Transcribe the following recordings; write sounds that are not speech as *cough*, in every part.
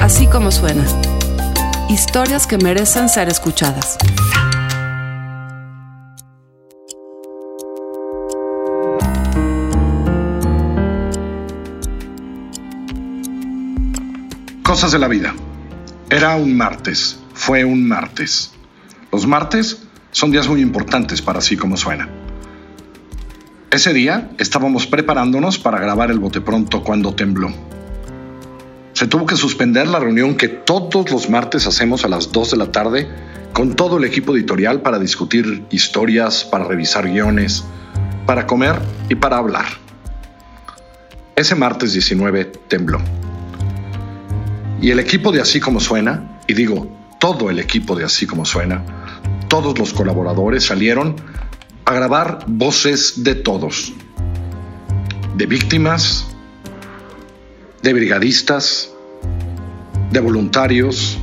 Así como suena. Historias que merecen ser escuchadas. Cosas de la vida. Era un martes, fue un martes. Los martes son días muy importantes para así como suena. Ese día estábamos preparándonos para grabar el bote pronto cuando tembló. Se tuvo que suspender la reunión que todos los martes hacemos a las 2 de la tarde con todo el equipo editorial para discutir historias, para revisar guiones, para comer y para hablar. Ese martes 19 tembló. Y el equipo de Así como Suena, y digo todo el equipo de Así como Suena, todos los colaboradores salieron a grabar voces de todos, de víctimas, de brigadistas, de voluntarios,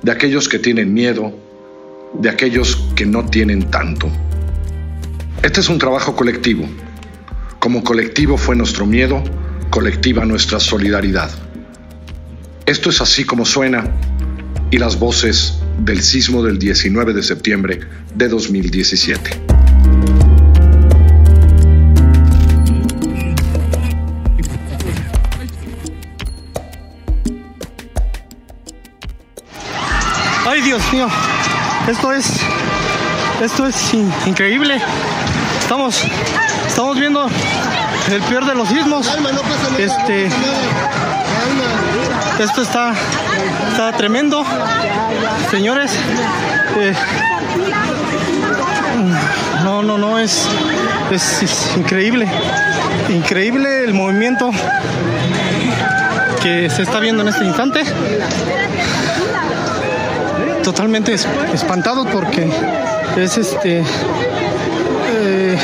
de aquellos que tienen miedo, de aquellos que no tienen tanto. Este es un trabajo colectivo. Como colectivo fue nuestro miedo, colectiva nuestra solidaridad. Esto es así como suena y las voces del sismo del 19 de septiembre de 2017. Dios mío, esto es, esto es increíble. Estamos, estamos viendo el peor de los sismos. Este, esto está, está tremendo, señores. Eh, no, no, no, es, es, increíble. Increíble el movimiento que se está viendo en este instante. Totalmente espantado porque es este. Eh,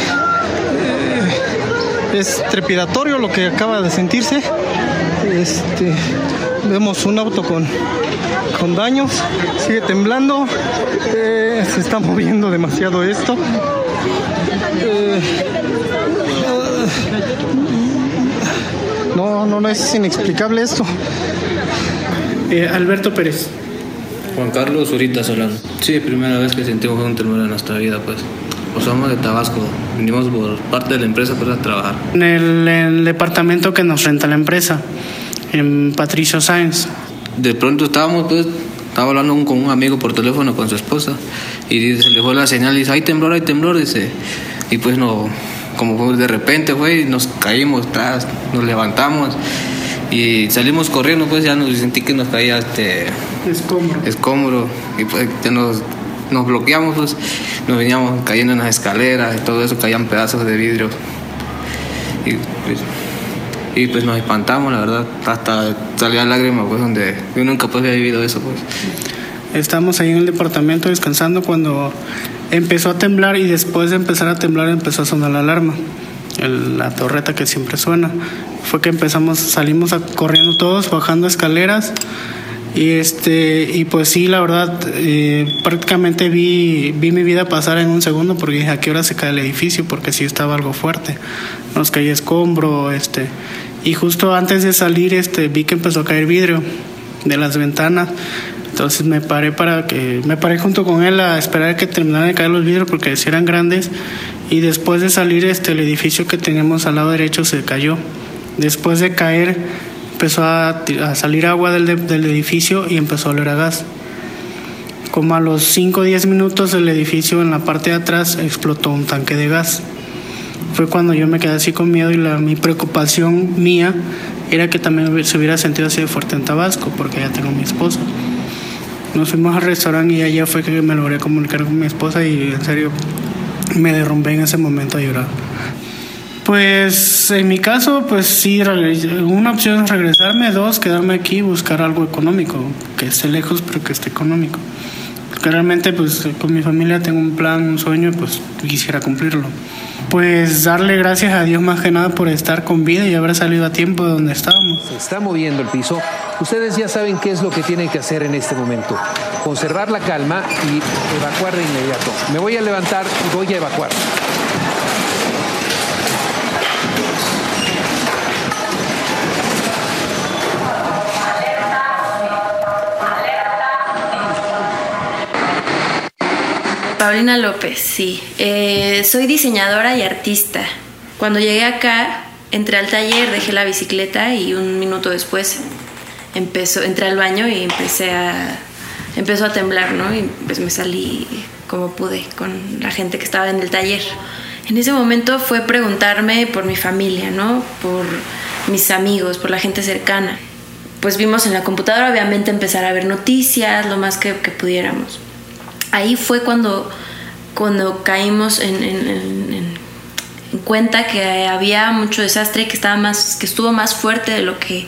es trepidatorio lo que acaba de sentirse. Este, vemos un auto con, con daños, sigue temblando, eh, se está *laughs* moviendo demasiado esto. Eh, no, no, no es inexplicable esto. Eh, Alberto Pérez. Juan Carlos Zurita Solano. Sí, primera vez que sentimos un temblor en nuestra vida, pues. Pues somos de Tabasco, vinimos por parte de la empresa para trabajar. En el, en el departamento que nos renta la empresa en Patricio Sáenz. De pronto estábamos, pues, estaba hablando con un amigo por teléfono con su esposa y se le fue la señal y dice, hay temblor, hay temblor, dice. Y pues no, como de repente, güey, nos caímos, nos levantamos y salimos corriendo, pues ya nos sentí que nos caía este escombro. escombro y pues nos, nos bloqueamos, pues nos veníamos cayendo en las escaleras y todo eso, caían pedazos de vidrio. Y pues, y pues nos espantamos, la verdad, hasta salía lágrimas, pues donde yo nunca pues había vivido eso, pues. Estamos ahí en el departamento descansando cuando empezó a temblar y después de empezar a temblar empezó a sonar la alarma, la torreta que siempre suena. Fue que empezamos, salimos a, corriendo todos, bajando escaleras. Y este y pues sí, la verdad, eh, prácticamente vi, vi mi vida pasar en un segundo porque dije a qué hora se cae el edificio porque sí estaba algo fuerte. Nos caía escombro, este. Y justo antes de salir este vi que empezó a caer vidrio de las ventanas. Entonces me paré para que me paré junto con él a esperar que terminaran de caer los vidrios porque si eran grandes y después de salir este el edificio que tenemos al lado derecho se cayó. Después de caer empezó a, a salir agua del, del, edificio y empezó a oler a gas. Como a los 5 o 10 minutos el edificio en la parte de atrás explotó un tanque de gas. Fue cuando yo me quedé así con miedo y la, mi preocupación mía era que también se hubiera sentido así de fuerte en Tabasco, porque ya tengo mi esposa. Nos fuimos al restaurante y allá fue que me logré comunicar con mi esposa y en serio me derrumbé en ese momento a llorar. Pues en mi caso, pues sí, una opción es regresarme, dos, quedarme aquí y buscar algo económico, que esté lejos pero que esté económico. Porque realmente pues con mi familia tengo un plan, un sueño, pues quisiera cumplirlo pues darle gracias a Dios más que nada por estar con vida y haber salido a tiempo de donde estábamos. Se está moviendo el piso. Ustedes ya saben qué es lo que tienen que hacer en este momento. Conservar la calma y evacuar de inmediato. Me voy a levantar y voy a evacuar. Paulina López, sí. Eh, soy diseñadora y artista. Cuando llegué acá, entré al taller, dejé la bicicleta y un minuto después empezó, entré al baño y empecé a, empezó a temblar, ¿no? Y pues me salí como pude con la gente que estaba en el taller. En ese momento fue preguntarme por mi familia, ¿no? Por mis amigos, por la gente cercana. Pues vimos en la computadora, obviamente, empezar a ver noticias, lo más que, que pudiéramos. Ahí fue cuando, cuando caímos en, en, en, en, cuenta que había mucho desastre y que, estaba más, que estuvo más fuerte de lo que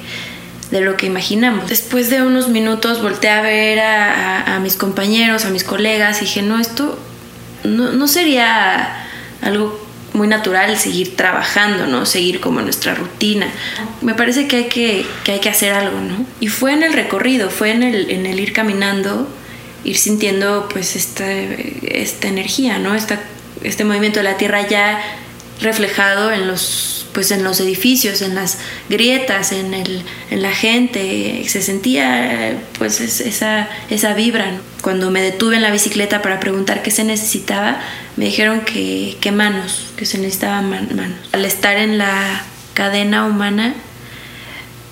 de lo que imaginamos. Después de unos minutos volteé a ver a, a, mis compañeros, a mis colegas y dije, no, esto no, no sería algo muy natural seguir trabajando, ¿no? Seguir como nuestra rutina. Me parece que hay que, que, hay que hacer algo, ¿no? Y fue en el recorrido, fue en el, en el ir caminando, ir sintiendo pues esta, esta energía, ¿no? Esta, este movimiento de la tierra ya reflejado en los pues en los edificios, en las grietas, en, el, en la gente, se sentía pues esa, esa vibra. Cuando me detuve en la bicicleta para preguntar qué se necesitaba, me dijeron que, que manos, que se necesitaban man, manos. Al estar en la cadena humana,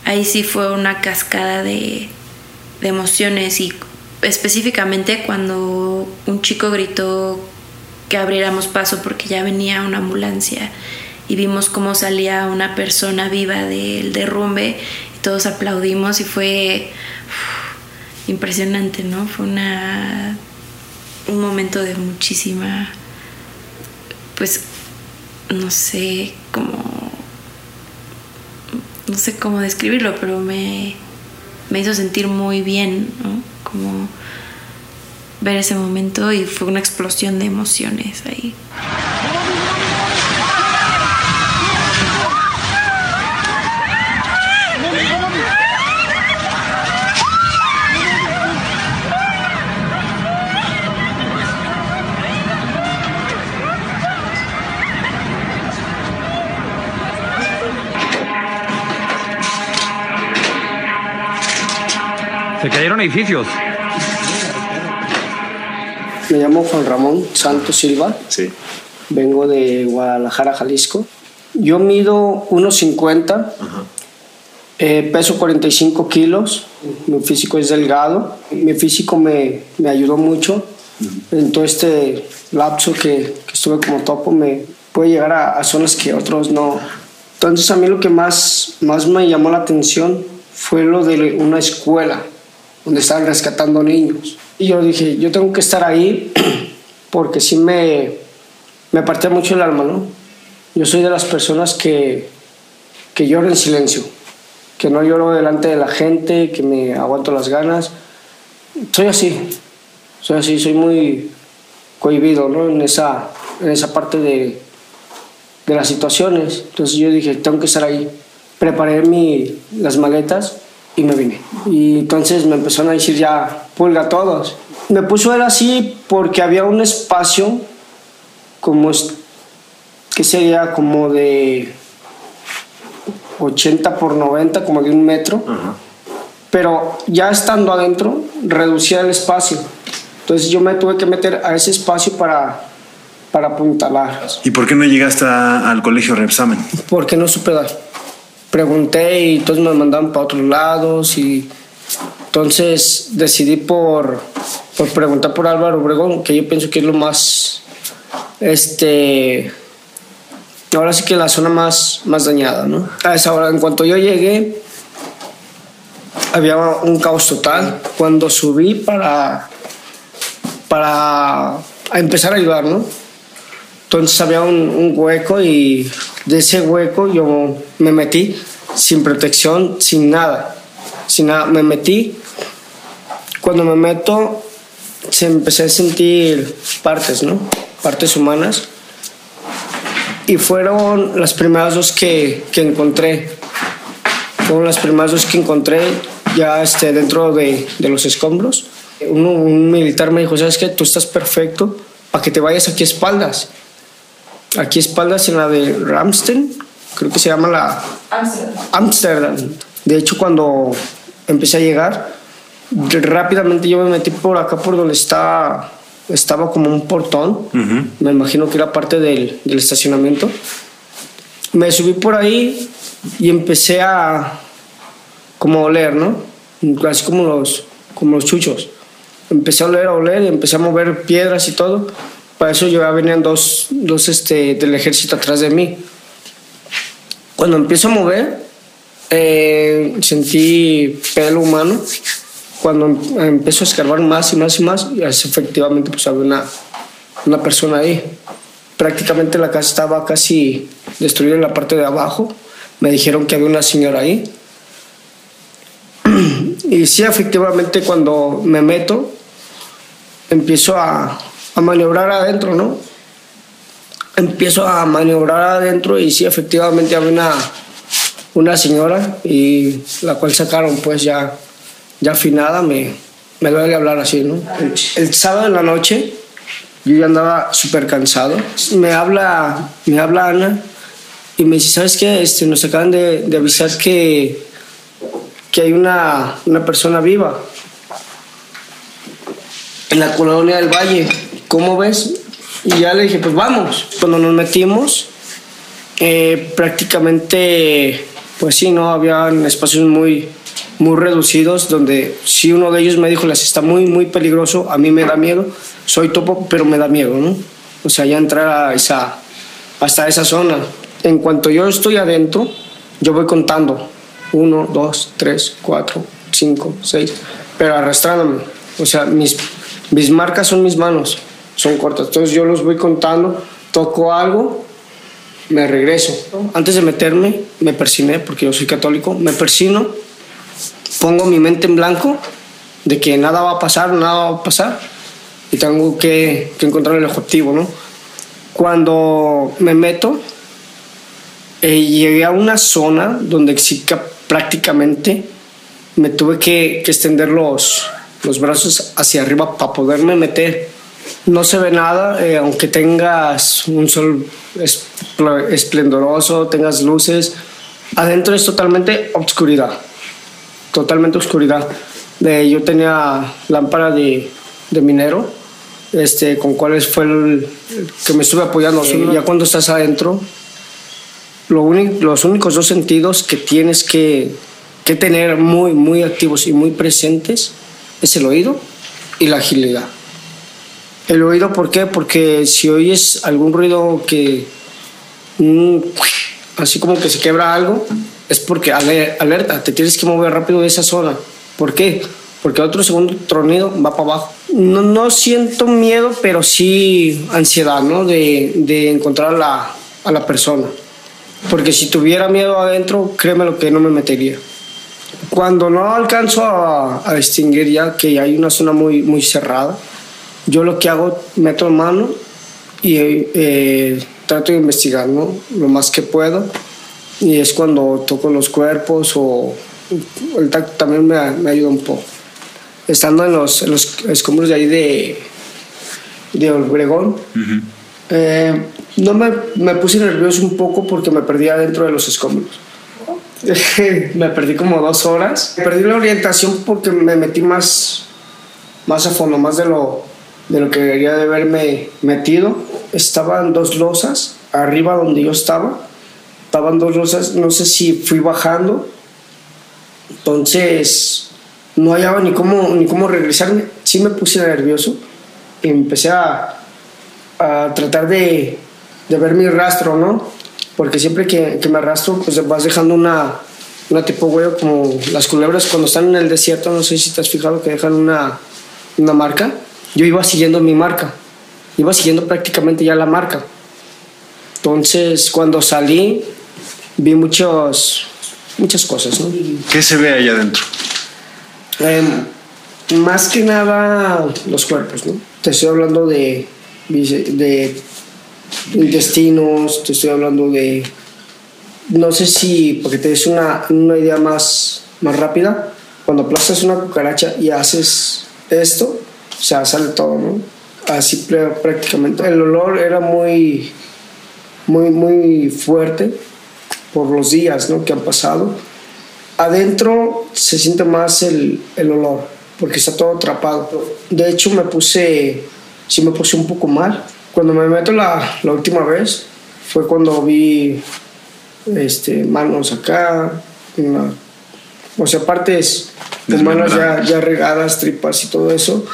ahí sí fue una cascada de, de emociones y específicamente cuando un chico gritó que abriéramos paso porque ya venía una ambulancia y vimos cómo salía una persona viva del derrumbe y todos aplaudimos y fue impresionante, ¿no? Fue una un momento de muchísima pues no sé cómo no sé cómo describirlo, pero me, me hizo sentir muy bien, ¿no? Como ver ese momento y fue una explosión de emociones ahí. Se cayeron edificios. Me llamo Juan Ramón Santos Silva. Sí. Vengo de Guadalajara, Jalisco. Yo mido 1,50. Eh, peso 45 kilos. Mi físico es delgado. Mi físico me, me ayudó mucho. En todo este lapso que, que, estuve como topo, me puede llegar a, a zonas que otros no. Entonces, a mí lo que más, más me llamó la atención fue lo de una escuela donde estaban rescatando niños. Y yo dije, yo tengo que estar ahí *clears throat* porque sí me, me partía mucho el alma, ¿no? Yo soy de las personas que, que lloro en silencio, que no lloro delante de la gente, que me aguanto las ganas. Soy así, soy así, soy muy cohibido, ¿no? En esa, en esa parte de, de las situaciones. Entonces yo dije, tengo que estar ahí. Preparé mi, las maletas y me vine. Y entonces me empezaron a decir ya, pulga todos. Me puso él así porque había un espacio como, que sería como de 80 por 90, como de un metro. Uh -huh. Pero ya estando adentro, reducía el espacio. Entonces yo me tuve que meter a ese espacio para, para apuntalar. ¿Y por qué no llegaste a, al colegio reexamen? Porque no supe dar pregunté y todos me mandaban para otros lados y entonces decidí por, por preguntar por Álvaro Obregón, que yo pienso que es lo más, este, ahora sí que la zona más, más dañada, ¿no? A esa hora, en cuanto yo llegué, había un caos total. Cuando subí para, para empezar a ayudar, ¿no? Entonces había un, un, hueco y de ese hueco yo me metí sin protección, sin nada. Sin nada, me metí. Cuando me meto, se empecé a sentir partes, ¿no? Partes humanas. Y fueron las primeras dos que, que encontré. Fueron las primeras dos que encontré ya este, dentro de, de los escombros. Un, un militar me dijo, ¿sabes qué? Tú estás perfecto para que te vayas aquí a espaldas aquí espaldas en la de Ramstein, creo que se llama la Amsterdam. De hecho, cuando empecé a llegar, rápidamente yo me metí por acá, por donde está estaba como un portón, me imagino que era parte del, del estacionamiento. Me subí por ahí y empecé a como a oler, ¿no? Así como los, como los chuchos. Empecé a oler, a oler y empecé a mover piedras y todo. Para eso ya venían dos, dos este, del ejército atrás de mí. Cuando empiezo a mover, eh, sentí pelo humano. Cuando empiezo a escarbar más y más y más, y efectivamente pues había una, una persona ahí. Prácticamente la casa estaba casi destruida en la parte de abajo. Me dijeron que había una señora ahí. *clears throat* Y sí, efectivamente, cuando me meto, empiezo a, a maniobrar adentro, ¿no? Empiezo a maniobrar adentro y sí, efectivamente había una, una señora y la cual sacaron pues ya, ya afinada, me, me duele hablar así, ¿no? El, sábado en la noche yo ya andaba súper cansado. Me habla, me habla Ana y me dice, ¿sabes qué? Este, nos acaban de, de avisar que, que hay una, una persona viva en la colonia del Valle. ¿Cómo ves? Y ya le dije, pues vamos. Cuando nos metimos, eh, prácticamente, pues sí, ¿no? Habían espacios muy, muy reducidos donde si uno de ellos me dijo, les está muy, muy peligroso, a mí me da miedo. Soy topo, pero me da miedo, ¿no? O sea, ya entrar a esa, hasta esa zona. En cuanto yo estoy adentro, yo voy contando. Uno, dos, tres, cuatro, cinco, seis, pero arrastrándome. O sea, mis, mis marcas son mis manos, son cortas. Entonces yo los voy contando, toco algo, me regreso. Antes de meterme, me persiné, porque yo soy católico, me persino, pongo mi mente en blanco de que nada va a pasar, nada va a pasar, y tengo que, que encontrar el objetivo, ¿no? Cuando me meto, eh, llegué a una zona donde prácticamente me tuve que, que extender los, los brazos hacia arriba para poderme meter. No se ve nada, eh, aunque tengas un sol espl- esplendoroso, tengas luces. Adentro es totalmente oscuridad, totalmente oscuridad. Eh, yo tenía lámpara de, de minero, este, con cuales fue el, el que me estuve apoyando. Eh, ya cuando estás adentro, lo los únicos dos sentidos que tienes que, que tener muy, muy activos y muy presentes es el oído y la agilidad. El oído, ¿por qué? Porque si oyes algún ruido que. mm, así como que se quebra algo, es porque aler- alerta, te tienes que mover rápido de esa zona. ¿Por qué? Porque otro segundo tronido va para abajo. No, no siento miedo, pero sí ansiedad, ¿no? De, de encontrar a la, a la persona. Porque si tuviera miedo adentro, créeme lo que no me metería. Cuando no alcanzo a, a distinguir ya que hay una zona muy, muy cerrada, yo lo que hago, meto mano y eh, trato de investigar ¿no? lo más que puedo. Y es cuando toco los cuerpos o el tacto también me, me ayuda un poco. Estando en los, en los escombros de ahí de, de Obregón, eh, no me, me puse nervioso un poco porque me perdí adentro de los escombros. *laughs* me perdí como dos horas. Perdí la orientación porque me metí más, más a fondo, más de lo, de lo que debería de haberme metido. Estaban dos losas arriba donde yo estaba. Estaban dos losas, no sé si fui bajando. Entonces no hallaba ni cómo, ni cómo regresarme. Sí me puse nervioso y empecé a, a tratar de, de ver mi rastro, ¿no? Porque siempre que, que me arrastro, pues vas dejando una, una tipo huella como las culebras cuando están en el desierto, no sé si te has fijado que dejan una, una marca. Yo iba siguiendo mi marca, iba siguiendo prácticamente ya la marca. Entonces, cuando salí, vi muchos, muchas cosas, ¿no? ¿Qué se ve allá adentro? Eh, más que nada los cuerpos, ¿no? Te estoy hablando de, de intestinos, te estoy hablando de... No sé si, porque te des una, una idea más, más rápida, cuando aplastas una cucaracha y haces esto, o sea, sale todo, ¿no? Así pr- prácticamente. El olor era muy, muy, muy fuerte por los días, ¿no? Que han pasado. Adentro se siente más el, el olor, porque está todo atrapado. De hecho, me puse sí me puse un poco mal. Cuando me meto la, la última vez fue cuando vi este, manos acá, una- o sea, partes humanas ya, ya regadas, tripas y todo eso.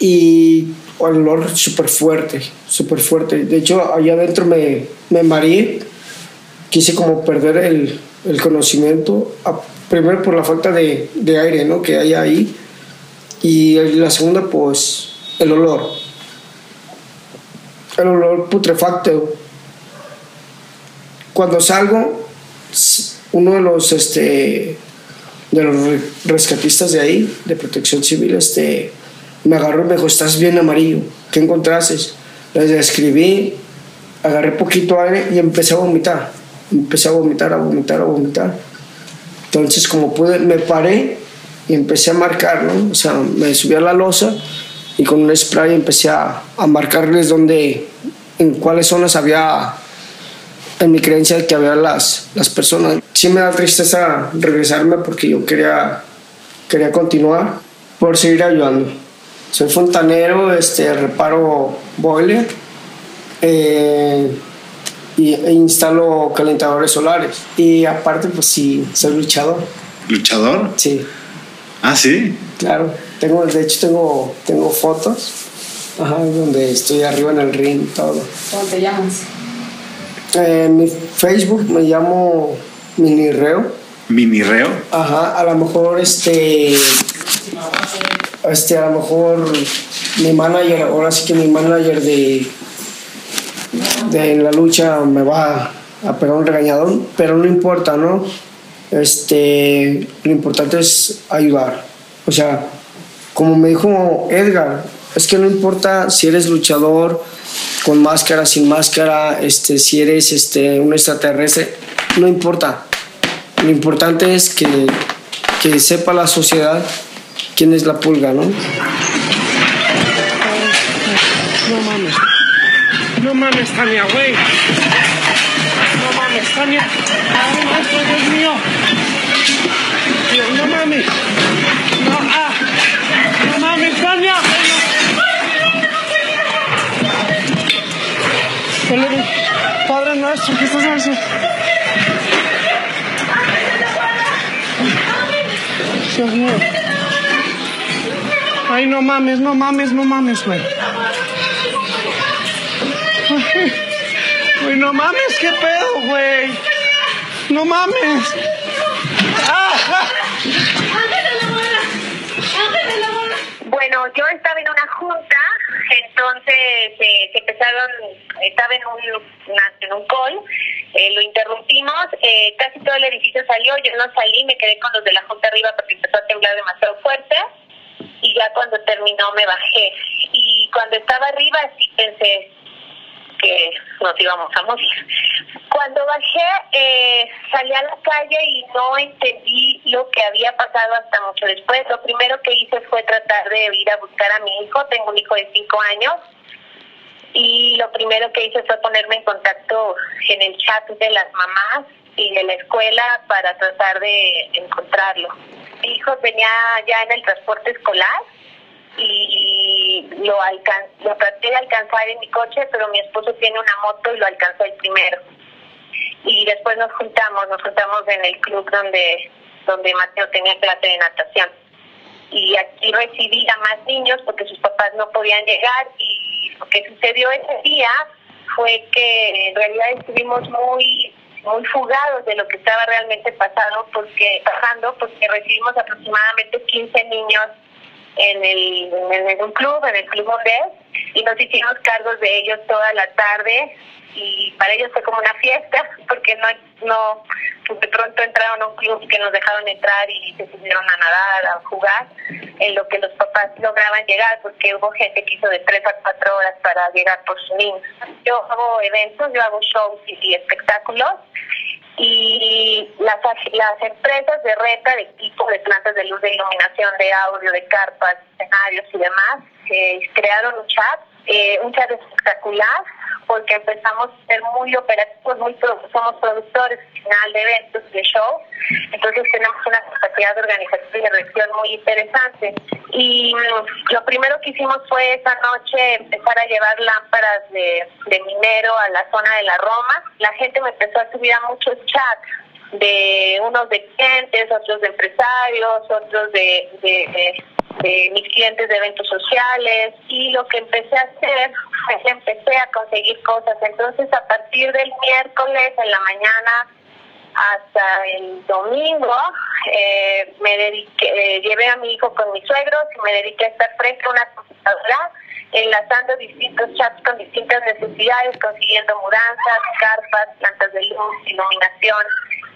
Y olor súper fuerte, súper fuerte. De hecho, allá adentro me, me mareé, quise como perder el, el conocimiento, primero por la falta de, de aire ¿no? que hay ahí, y la segunda, pues, el olor. El olor putrefacto. Cuando salgo, uno de los, este, de los re- rescatistas de ahí, de protección civil, este, me agarró y me dijo, estás bien amarillo, ¿qué encontraste? Les describí, agarré poquito aire y empecé a vomitar. Empecé a vomitar, a vomitar, a vomitar. Entonces, como pude, me paré y empecé a marcar, ¿no? O sea, me subí a la losa y con un spray empecé a, a marcarles dónde, en cuáles zonas había, en mi creencia, que había las, las personas. Sí me da tristeza regresarme porque yo quería, quería continuar por seguir ayudando. Soy fontanero, este, reparo boiler eh, y, e instalo calentadores solares. Y aparte, pues sí, soy luchador. ¿Luchador? Sí, Ah, sí. claro. Tengo, de hecho, tengo, tengo fotos ajá, donde estoy arriba en el ring y todo. ¿Cómo te llamas? Eh, En mi Facebook me llamo Minirreo. Minirreo. Ajá, a lo mejor este. Este, a lo mejor mi manager, ahora sí que mi manager de. de la lucha me va a pegar un regañadón, pero no importa, ¿no? Este, lo importante es ayudar. O sea, como me dijo Edgar, es que no importa si eres luchador con máscara, sin máscara, este, si eres este, un extraterrestre, no importa. Lo importante es que, que sepa la sociedad quién es la pulga, ¿no? No mames. No mames, Tania, güey. No mames, Tania. Ay, maestro, Dios mío. Dios, no mames. No, ah. No mames, Tania. Padre nuestro, ¿qué estás haciendo? Dios mío. Ay, no mames, no mames, no mames, güey. Güey, no mames, qué pedo, güey. No mames. Ah. Bueno, yo estaba en una junta, entonces eh, se empezaron, estaba en un, en un call, eh, lo interrumpimos, eh, casi todo el edificio salió, yo no salí, me quedé con los de la junta arriba porque empezó a temblar demasiado fuerte y ya cuando terminó me bajé. Y cuando estaba arriba sí pensé que nos íbamos a morir. Cuando bajé, eh, salí a la calle y no entendí lo que había pasado hasta mucho después. Lo primero que hice fue tratar de ir a buscar a mi hijo. Tengo un hijo de cinco años. Y lo primero que hice fue ponerme en contacto en el chat de las mamás y de la escuela para tratar de encontrarlo. Mi hijo venía ya en el transporte escolar y lo, alcan lo traté de alcanzar en mi coche, pero mi esposo tiene una moto y lo alcanzó el primero. Y después nos juntamos, nos juntamos en el club donde, donde Mateo tenía clase de natación. Y aquí recibí a más niños porque sus papás no podían llegar y lo que sucedió ese día fue que en realidad estuvimos muy muy fugados de lo que estaba realmente pasando porque pasando porque recibimos aproximadamente 15 niños en el en un club, en el club Mondés, y nos hicimos cargos de ellos toda la tarde y para ellos fue como una fiesta *laughs* porque no no de pronto entraron a un club que nos dejaron entrar y se pusieron a nadar, a jugar, en lo que los papás lograban llegar porque hubo gente que hizo de tres a cuatro horas para llegar por sus niños. Yo hago eventos, yo hago shows y espectáculos y las, las empresas de renta de equipo, de plantas de luz, de iluminación, de audio, de carpas, escenarios y demás, eh, crearon un chat, eh, un chat espectacular, porque empezamos a ser muy operativos, muy pro- somos productores al final de eventos, de shows, entonces tenemos una capacidad organizativa y de reacción muy interesante. Y lo primero que hicimos fue esa noche empezar a llevar lámparas de, de minero a la zona de la Roma. La gente me empezó a subir a muchos chats de unos de clientes, otros de empresarios, otros de, de, de, mis clientes de eventos sociales y lo que empecé a hacer fue que empecé a conseguir cosas. Entonces a partir del miércoles en la mañana hasta el domingo eh, me dediqué, eh, llevé a mi hijo con mis suegros y me dediqué a estar frente a una computadora enlazando distintos chats con distintas necesidades, consiguiendo mudanzas, carpas, plantas de luz, iluminación,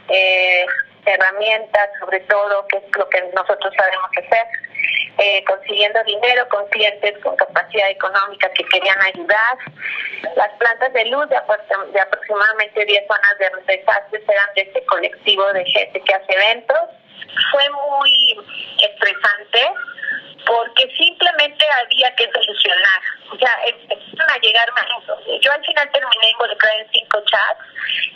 eh, herramientas, sobre todo, que es lo que nosotros sabemos hacer, eh, consiguiendo dinero con clientes con capacidad económica que querían ayudar. Las plantas de luz de, de aproximadamente 10 zonas de desastres eran de este colectivo de gente que hace eventos. Fue muy estresante porque simplemente había que solucionar. O sea, empezaron a llegar más. Yo al final terminé involucrada en cinco chats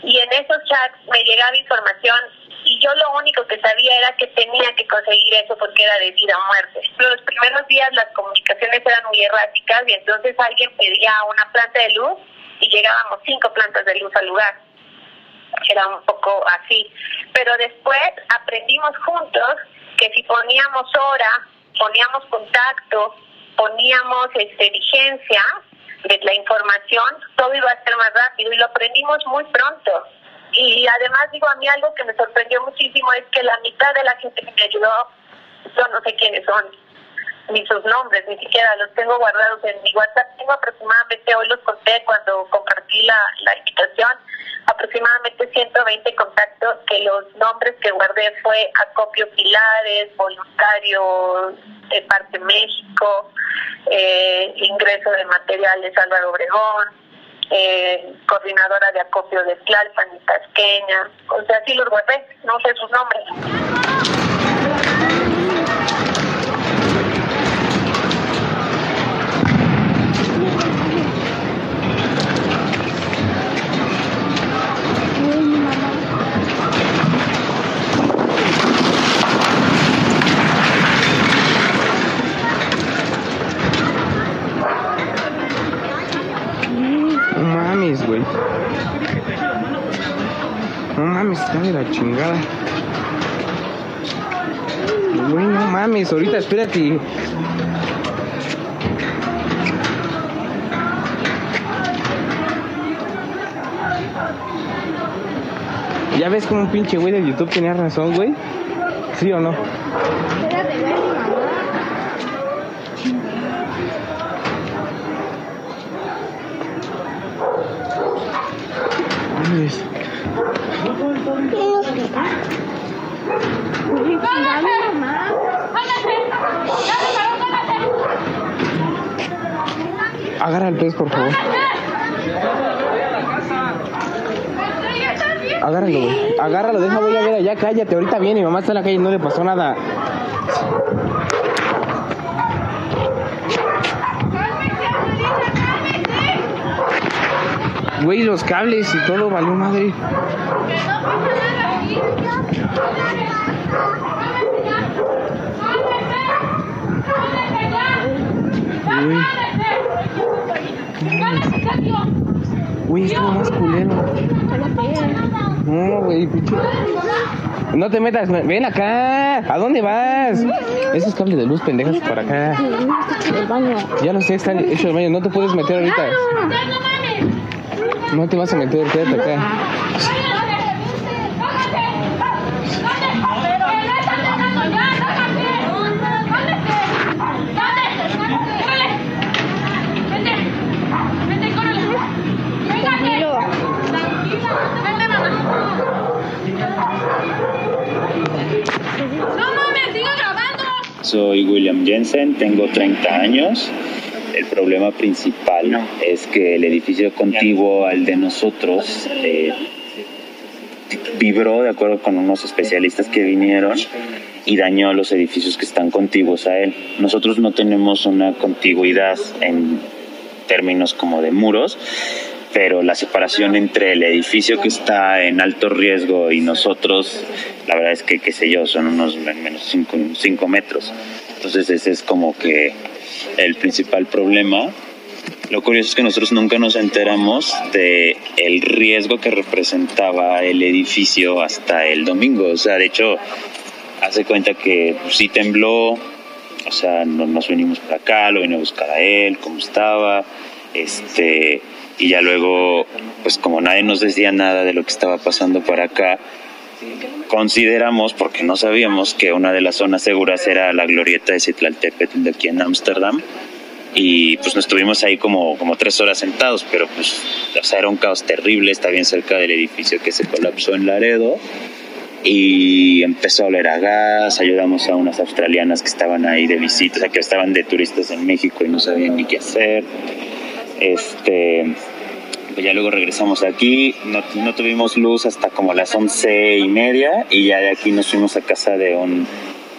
y en esos chats me llegaba información y yo lo único que sabía era que tenía que conseguir eso porque era de vida o muerte. Los primeros días las comunicaciones eran muy erráticas y entonces alguien pedía una planta de luz y llegábamos cinco plantas de luz al lugar. Era un poco así. Pero después aprendimos juntos que si poníamos hora poníamos contacto, poníamos este, de la información, todo iba a ser más rápido y lo aprendimos muy pronto. Y además digo, a mí algo que me sorprendió muchísimo es que la mitad de la gente que me ayudó, yo no sé quiénes son, ni sus nombres, ni siquiera los tengo guardados en mi WhatsApp. Tengo aproximadamente, hoy los conté cuando compartí la, la invitación, aproximadamente 120 contactos que los nombres que guardé fue Acopio Pilares, voluntario de Parte México, eh, ingreso de materiales Álvaro Obregón, eh, coordinadora de acopio de Tlalpan y Tasqueña, o sea, sí los guardé, no sé sus nombres. güey. No mames, está de la chingada. Güey, no mames, ahorita espérate. ¿Ya ves como un pinche güey de YouTube tenía razón, güey? ¿Sí o no? Mames. Agarra el pez, por favor. Agárralo, güey. Agárralo, deja, voy a ver allá, cállate. Ahorita viene, mi mamá está en la calle no le pasó nada. Güey, los cables y todo valió madre. Güey, esto más culero. No, güey, No te metas, ven acá. ¿A dónde vas? Esos cables de luz pendejas para acá. Ya lo sé, están hechos el baño. No te puedes meter ahorita. No te vas a meter, quédate acá. Soy William Jensen, tengo 30 años el problema principal es que el edificio contiguo al de nosotros eh, vibró de acuerdo con unos especialistas que vinieron y dañó los edificios que están contiguos a él. Nosotros no tenemos una contigüidad en términos como de muros, pero la separación entre el edificio que está en alto riesgo y nosotros, la verdad es que, qué sé yo, son unos menos 5 metros. Entonces ese es como que el principal problema. Lo curioso es que nosotros nunca nos enteramos de el riesgo que representaba el edificio hasta el domingo. O sea, de hecho, hace cuenta que sí tembló, o sea, nos vinimos para acá, lo vine a buscar a él, cómo estaba, este, y ya luego, pues como nadie nos decía nada de lo que estaba pasando para acá, consideramos, porque no sabíamos, que una de las zonas seguras era la glorieta de Citlaltépetl de aquí en Ámsterdam, y pues nos estuvimos ahí como, como tres horas sentados, pero pues, o era un caos terrible, está bien cerca del edificio que se colapsó en Laredo, y empezó a oler a gas, ayudamos a unas australianas que estaban ahí de visita, o sea, que estaban de turistas en México y no sabían ni qué hacer. Este, pues ya luego regresamos aquí, no, no, tuvimos luz hasta como las once y media y ya de aquí nos fuimos a casa de un,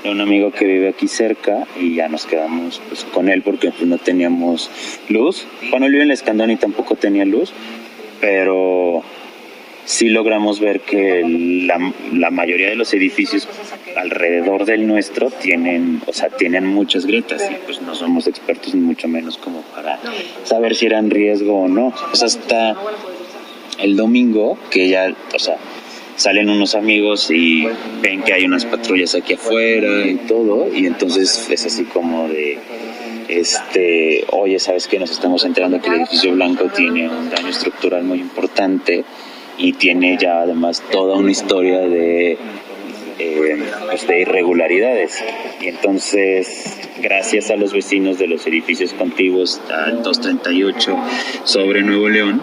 de un amigo que vive aquí cerca y ya nos quedamos pues, con él porque pues, no teníamos luz. Cuando él vive en Escandón y tampoco tenía luz, pero sí logramos ver que la, la, mayoría de los edificios alrededor del nuestro tienen, o sea, tienen muchas grietas y pues no somos expertos ni mucho menos como para saber si eran riesgo o no. Pues hasta el domingo que ya, o sea, salen unos amigos y ven que hay unas patrullas aquí afuera y todo y entonces es así como de este, oye, sabes que nos estamos enterando que el edificio blanco tiene un daño estructural muy importante y tiene ya además toda una historia de, eh, pues, de irregularidades. Y entonces, gracias a los vecinos de los edificios contiguos al 238 sobre Nuevo León,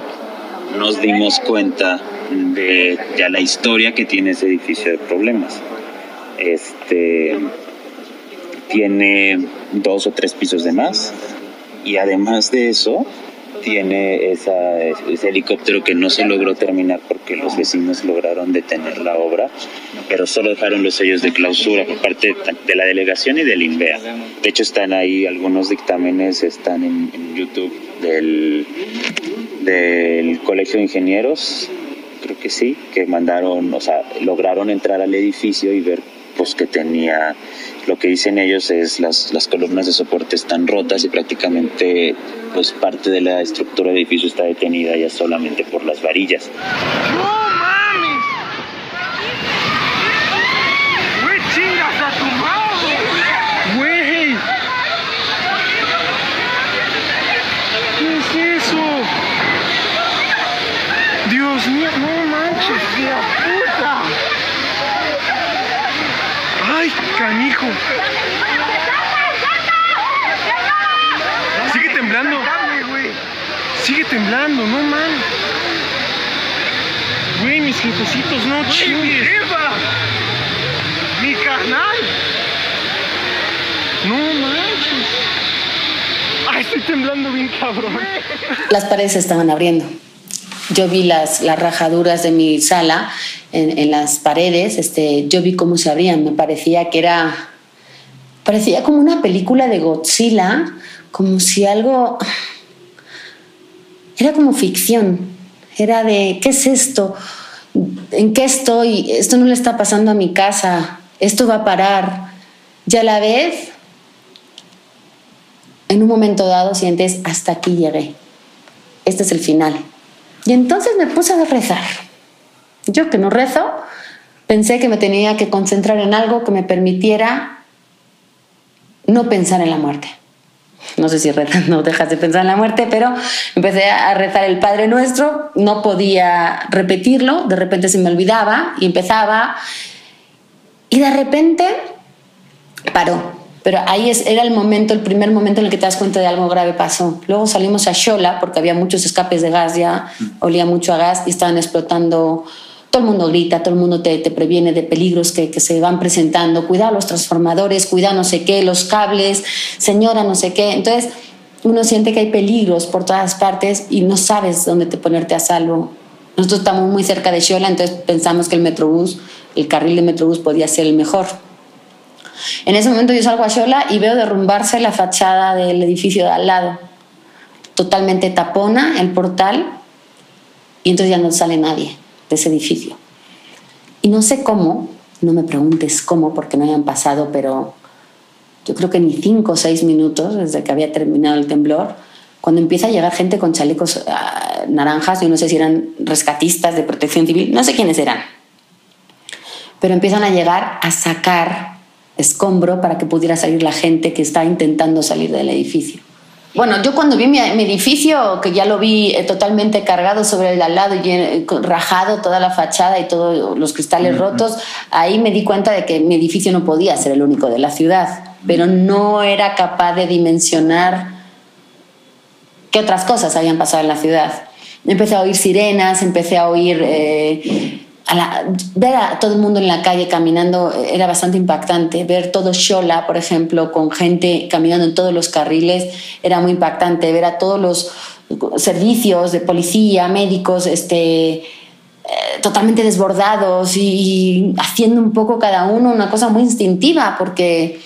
nos dimos cuenta de ya la historia que tiene ese edificio de problemas. Este tiene dos o tres pisos de más y además de eso tiene esa, ese helicóptero que no se logró terminar porque los vecinos lograron detener la obra, pero solo dejaron los sellos de clausura por parte de la delegación y del INVEA. De hecho, están ahí algunos dictámenes, están en, YouTube del, del Colegio de Ingenieros, creo que sí, que mandaron, o sea, lograron entrar al edificio y ver que tenía lo que dicen ellos es las, las columnas de soporte están rotas y prácticamente pues parte de la estructura del edificio está detenida ya solamente por las varillas. ¡No mames! ¡Güey, chingas a tu madre! ¡Güey! ¿Qué es eso? Dios mío, no manches, tía puta. ¡Ay, canijo! Sigue temblando. Sigue temblando, no man. Güey, mis jefecitos, no chingues. Mi carnal. No manches. Ay, estoy temblando bien cabrón. Las paredes se estaban abriendo. Yo vi las, las rajaduras de mi sala en, las paredes, este, yo vi cómo se abrían, me parecía que era, parecía como una película de Godzilla, como si algo, era como ficción, era de, ¿qué es esto? ¿En qué estoy? Esto no le está pasando a mi casa, esto va a parar. Y a la vez, en un momento dado sientes, hasta aquí llegué, este es el final. Y entonces me puse a rezar. Yo que no rezo, pensé que me tenía que concentrar en algo que me permitiera no pensar en la muerte. No sé si rezando *laughs* dejas de pensar en la muerte, pero empecé a rezar el Padre Nuestro, no podía repetirlo, de repente se me olvidaba y empezaba, y de repente paró. Pero ahí es, era el momento, el primer momento en el que te das cuenta de algo grave pasó. Luego salimos a Xola porque había muchos escapes de gas ya, olía mucho a gas y estaban explotando. Todo el mundo grita, todo el mundo te, te previene de peligros que, que, se van presentando. Cuidado los transformadores, cuidado no sé qué, los cables, señora no sé qué. Entonces uno siente que hay peligros por todas partes y no sabes dónde te ponerte a salvo. Nosotros estamos muy cerca de Xola, entonces pensamos que el Metrobús, el carril de Metrobús podía ser el mejor en ese momento yo salgo a Xola y veo derrumbarse la fachada del edificio de al lado. Totalmente tapona el portal Y entonces ya no sale nadie de ese edificio. Y no sé cómo, no me preguntes cómo, porque no hayan pasado, pero yo creo que ni cinco o seis minutos desde que había terminado el temblor, cuando empieza a llegar gente con chalecos ah, naranjas, yo no sé si eran rescatistas de protección civil, no sé quiénes eran, pero empiezan a llegar a sacar escombro para que pudiera salir la gente que está intentando salir del edificio. Bueno, yo cuando vi mi, mi edificio, que ya lo vi eh, totalmente cargado sobre el de al lado y eh, rajado toda la fachada y todos los cristales rotos, ahí me di cuenta de que mi edificio no podía ser el único de la ciudad, pero no era capaz de dimensionar qué otras cosas habían pasado en la ciudad. Empecé a oír sirenas, empecé a oír... eh, ver a todo el mundo en la calle caminando eh, era bastante impactante. Ver todo Shola, por ejemplo, con gente caminando en todos los carriles, era muy impactante. Ver a todos los servicios de policía, médicos, este, eh, totalmente desbordados y haciendo un poco cada uno una cosa muy instintiva, porque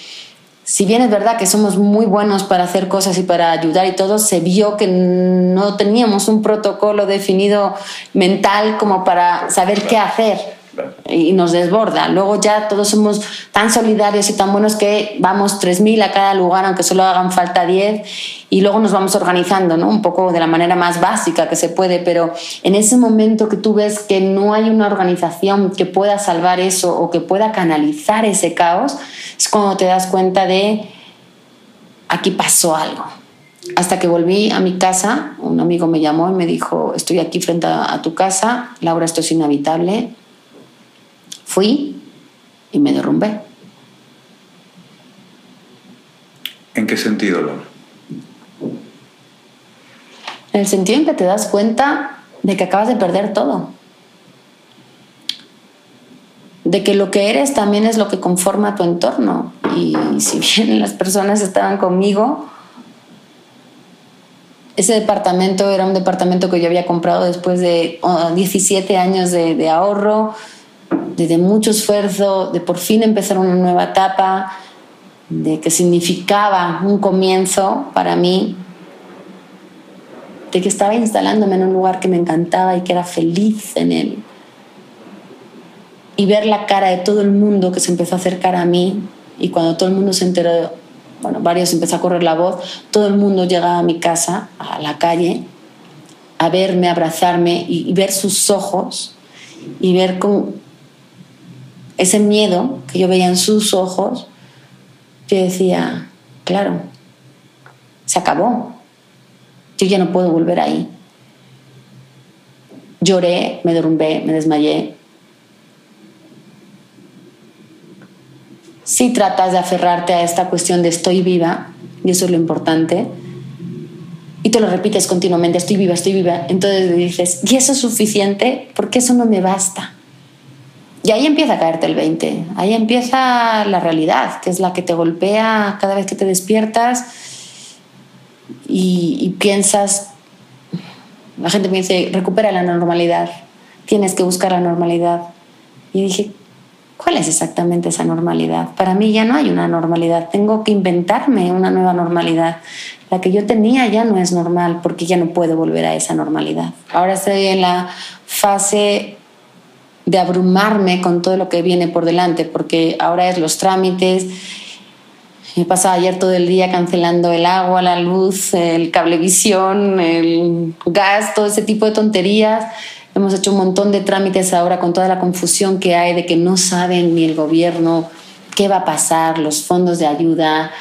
si bien es verdad que somos muy buenos para hacer cosas y para ayudar y todo, se vio que no teníamos un protocolo definido mental como para saber qué hacer y nos desborda. Luego ya todos somos tan solidarios y tan buenos que vamos 3.000 a cada lugar, aunque solo hagan falta 10, y luego nos vamos organizando, ¿no? Un poco de la manera más básica que se puede, pero en ese momento que tú ves que no hay una organización que pueda salvar eso o que pueda canalizar ese caos, es cuando te das cuenta de aquí pasó algo. Hasta que volví a mi casa, un amigo me llamó y me dijo, estoy aquí frente a, tu casa, Laura, esto es inhabitable. Fui y me derrumbé. ¿En qué sentido, Laura? En el sentido en que te das cuenta de que acabas de perder todo. De que lo que eres también es lo que conforma tu entorno. Y si bien *laughs* las personas estaban conmigo, ese departamento era un departamento que yo había comprado después de oh, 17 años de, de ahorro, de, de mucho esfuerzo, de por fin empezar una nueva etapa, de que significaba un comienzo para mí, de que estaba instalándome en un lugar que me encantaba y que era feliz en él. Y ver la cara de todo el mundo que se empezó a acercar a mí y cuando todo el mundo se enteró, bueno, varios empezó a correr la voz, todo el mundo llegaba a mi casa, a la calle, a verme, abrazarme y, ver sus ojos y ver con ese miedo que yo veía en sus ojos, yo decía, claro, se acabó, yo ya no puedo volver ahí. Lloré, me derrumbé, me desmayé. Si tratas de aferrarte a esta cuestión de estoy viva, y eso es lo importante, y te lo repites continuamente, estoy viva, estoy viva, entonces dices, ¿y eso es suficiente? Porque eso no me basta. Y ahí empieza a caerte el 20, ahí empieza la realidad, que es la que te golpea cada vez que te despiertas y, piensas, la gente me dice, recupera la normalidad, tienes que buscar la normalidad. Y dije, ¿cuál es exactamente esa normalidad? Para mí ya no hay una normalidad, tengo que inventarme una nueva normalidad. La que yo tenía ya no es normal porque ya no puedo volver a esa normalidad. Ahora estoy en la fase de abrumarme con todo lo que viene por delante, porque ahora es los trámites. Me pasaba ayer todo el día cancelando el agua, la luz, el cablevisión, el gas, todo ese tipo de tonterías. Hemos hecho un montón de trámites ahora con toda la confusión que hay de que no saben ni el gobierno qué va a pasar, los fondos de ayuda,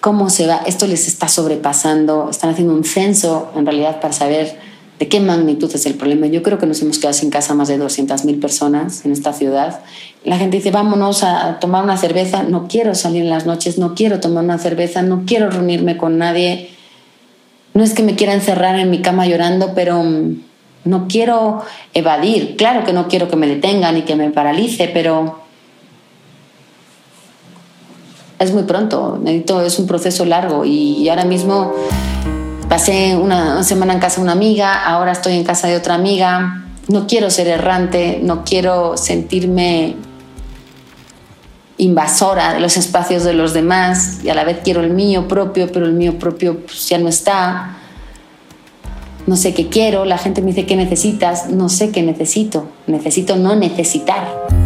cómo se va. Esto les está sobrepasando. Están haciendo un censo en realidad para saber de qué magnitud es el problema. Yo creo que nos hemos quedado sin casa más de 200.000 personas en esta ciudad. La gente dice, vámonos a tomar una cerveza. No quiero salir en las noches, no quiero tomar una cerveza, no quiero reunirme con nadie. No es que me quiera encerrar en mi cama llorando, pero mm, no quiero evadir. Claro que no quiero que me detengan y que me paralice, pero es muy pronto. Necesito, es un proceso largo y ahora mismo pasé una semana en casa de una amiga, ahora estoy en casa de otra amiga. No quiero ser errante, no quiero sentirme invasora de los espacios de los demás y a la vez quiero el mío propio, pero el mío propio pues, ya no está. no sé qué quiero, la gente me dice qué necesitas, no sé qué necesito, necesito no necesitar.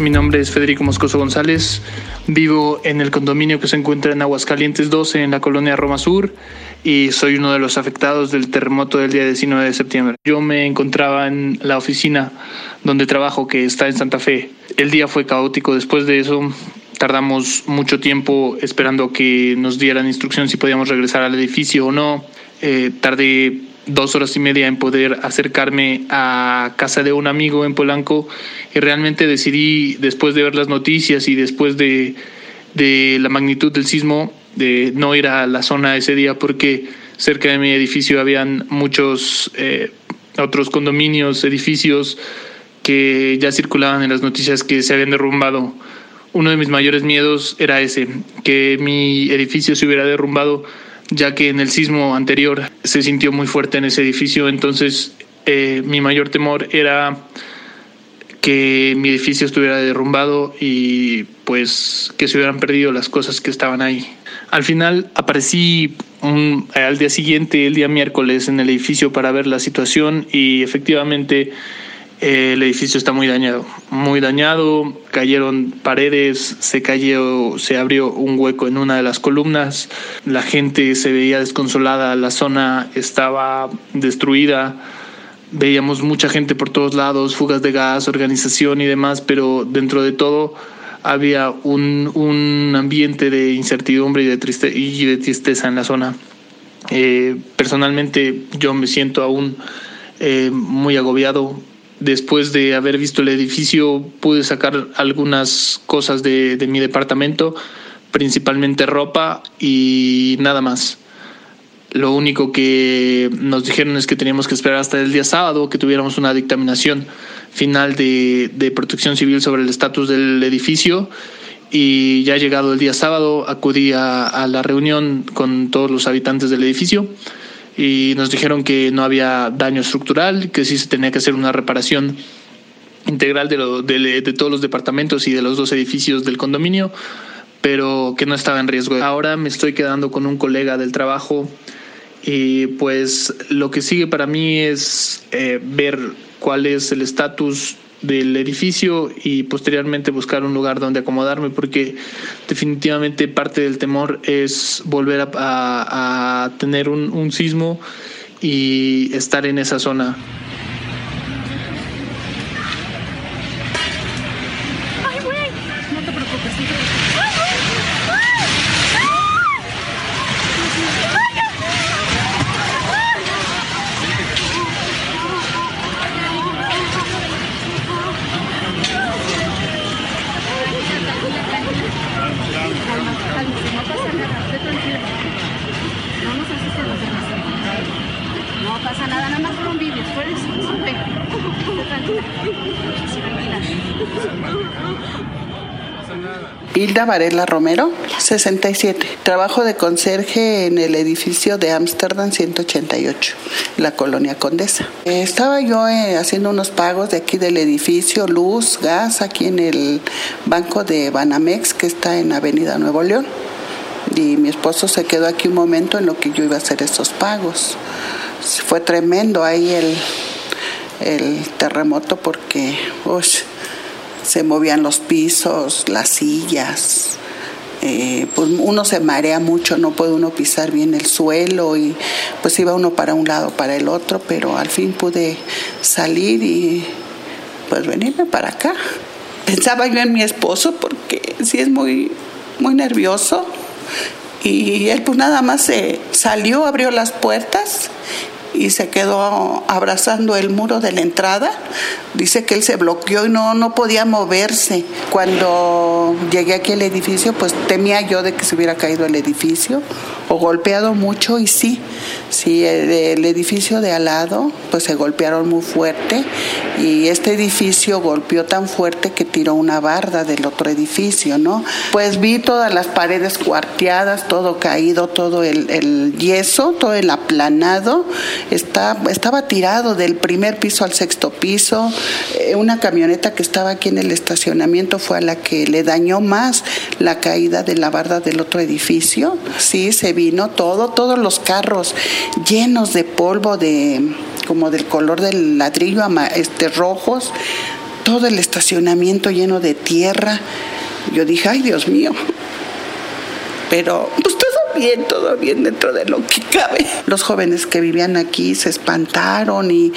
Mi nombre es Federico Moscoso González. Vivo en el condominio que se encuentra en Aguascalientes 12, en la colonia Roma Sur, y soy uno de los afectados del terremoto del día 19 de septiembre. Yo me encontraba en la oficina donde trabajo, que está en Santa Fe. El día fue caótico. Después de eso, tardamos mucho tiempo esperando que nos dieran instrucción si podíamos regresar al edificio o no. Eh, tardé dos horas y media en poder acercarme a casa de un amigo en Polanco y realmente decidí, después de ver las noticias y después de, de la magnitud del sismo, de no ir a la zona ese día porque cerca de mi edificio habían muchos eh, otros condominios, edificios que ya circulaban en las noticias que se habían derrumbado. Uno de mis mayores miedos era ese, que mi edificio se hubiera derrumbado ya que en el sismo anterior se sintió muy fuerte en ese edificio, entonces eh, mi mayor temor era que mi edificio estuviera derrumbado y pues que se hubieran perdido las cosas que estaban ahí. Al final aparecí al día siguiente, el día miércoles, en el edificio para ver la situación y efectivamente el edificio está muy dañado, muy dañado, cayeron paredes, se cayó, se abrió un hueco en una de las columnas, la gente se veía desconsolada, la zona estaba destruida, veíamos mucha gente por todos lados, fugas de gas, organización y demás, pero dentro de todo había un, un ambiente de incertidumbre y de, triste, y de tristeza en la zona. Eh, personalmente yo me siento aún eh, muy agobiado después de haber visto el edificio, pude sacar algunas cosas de, mi departamento, principalmente ropa y nada más. Lo único que nos dijeron es que teníamos que esperar hasta el día sábado que tuviéramos una dictaminación final de, protección civil sobre el estatus del edificio. Y ya llegado el día sábado, acudí a la reunión con todos los habitantes del edificio y nos dijeron que no había daño estructural, que sí se tenía que hacer una reparación integral de, lo, de, de, todos los departamentos y de los dos edificios del condominio, pero que no estaba en riesgo. Ahora me estoy quedando con un colega del trabajo y pues lo que sigue para mí es eh, ver cuál es el estatus del edificio y posteriormente buscar un lugar donde acomodarme porque definitivamente parte del temor es volver a, tener un, un sismo y estar en esa zona. Varela Romero, 67. Trabajo de conserje en el edificio de Ámsterdam 188, la colonia Condesa. Estaba yo eh, haciendo unos pagos de aquí del edificio, luz, gas, aquí en el banco de Banamex que está en Avenida Nuevo León. Y mi esposo se quedó aquí un momento en lo que yo iba a hacer esos pagos. Fue tremendo ahí el, el terremoto porque se movían los pisos, las sillas. Eh, pues uno se marea mucho, no puede uno pisar bien el suelo y pues iba uno para un lado, para el otro, pero al fin pude salir y pues venirme para acá. Pensaba yo en mi esposo porque sí es muy, muy nervioso y él pues nada más se salió, abrió las puertas y se quedó abrazando el muro de la entrada. Dice que él se bloqueó y no, no podía moverse. Cuando llegué aquí al edificio, pues temía yo de que se hubiera caído el edificio o golpeado mucho y sí, sí, el, el edificio de al lado pues se golpearon muy fuerte y este edificio golpeó tan fuerte que tiró una barda del otro edificio, ¿no? Pues vi todas las paredes cuarteadas, todo caído, todo el, el yeso, todo el aplanado, está, estaba tirado del primer piso al sexto piso, Eh, una camioneta que estaba aquí en el estacionamiento fue a la que le dañó más la caída de la barda del otro edificio, sí, se vino todo, todos los carros llenos de polvo, de como del color del ladrillo este, rojos, todo el estacionamiento lleno de tierra. Yo dije, ay Dios mío, pero pues bien, todo bien dentro de lo que cabe. Los jóvenes que vivían aquí se espantaron y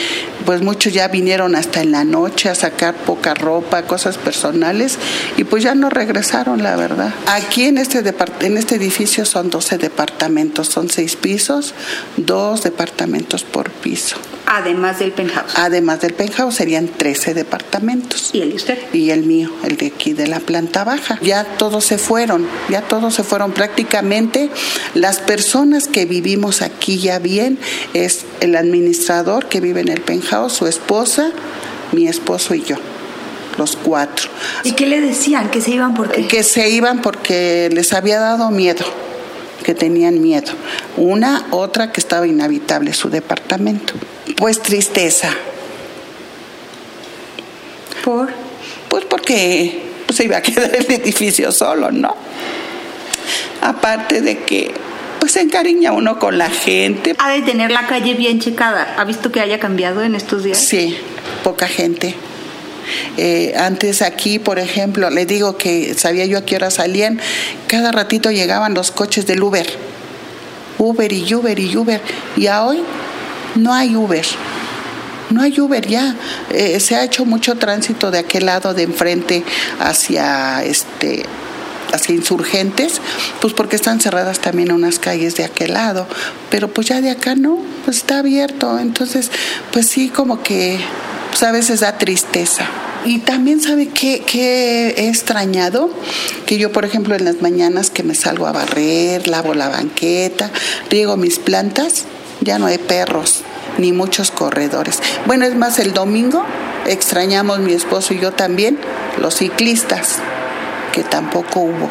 pues muchos ya vinieron hasta en la noche a sacar poca ropa, cosas personales y pues ya no regresaron, la verdad. Aquí en este, en este edificio son 12 departamentos, son seis pisos, dos departamentos por piso. Además del penthouse. Además del penthouse serían 13 departamentos. ¿Y el de usted? Y el mío, el de aquí de la planta baja. Ya todos se fueron, ya todos se fueron. Prácticamente las personas que vivimos aquí ya bien es el administrador que vive en el penthouse, su esposa, mi esposo y yo. Los cuatro. ¿Y qué le decían? ¿Que se iban por qué? Que se iban porque les había dado miedo, que tenían miedo. Una, otra que estaba inhabitable su departamento. Pues tristeza. ¿Por? Pues porque pues, se iba a quedar el edificio solo, ¿no? Aparte de que pues se encariña uno con la gente. Ha de tener la calle bien checada. ¿Ha visto que haya cambiado en estos días? Sí, poca gente. Eh, antes aquí, por ejemplo, le digo que sabía yo a qué hora salían, cada ratito llegaban los coches del Uber. Uber y Uber y Uber. Y a hoy no hay Uber. No hay Uber ya. Eh, se ha hecho mucho tránsito de aquel lado de enfrente hacia este hacia insurgentes, pues porque están cerradas también unas calles de aquel lado, pero pues ya de acá no, pues está abierto, entonces pues sí como que pues a veces da tristeza. Y también sabe que, que he extrañado, que yo por ejemplo en las mañanas que me salgo a barrer, lavo la banqueta, riego mis plantas, ya no hay perros ni muchos corredores. Bueno, es más, el domingo extrañamos mi esposo y yo también los ciclistas, que tampoco hubo.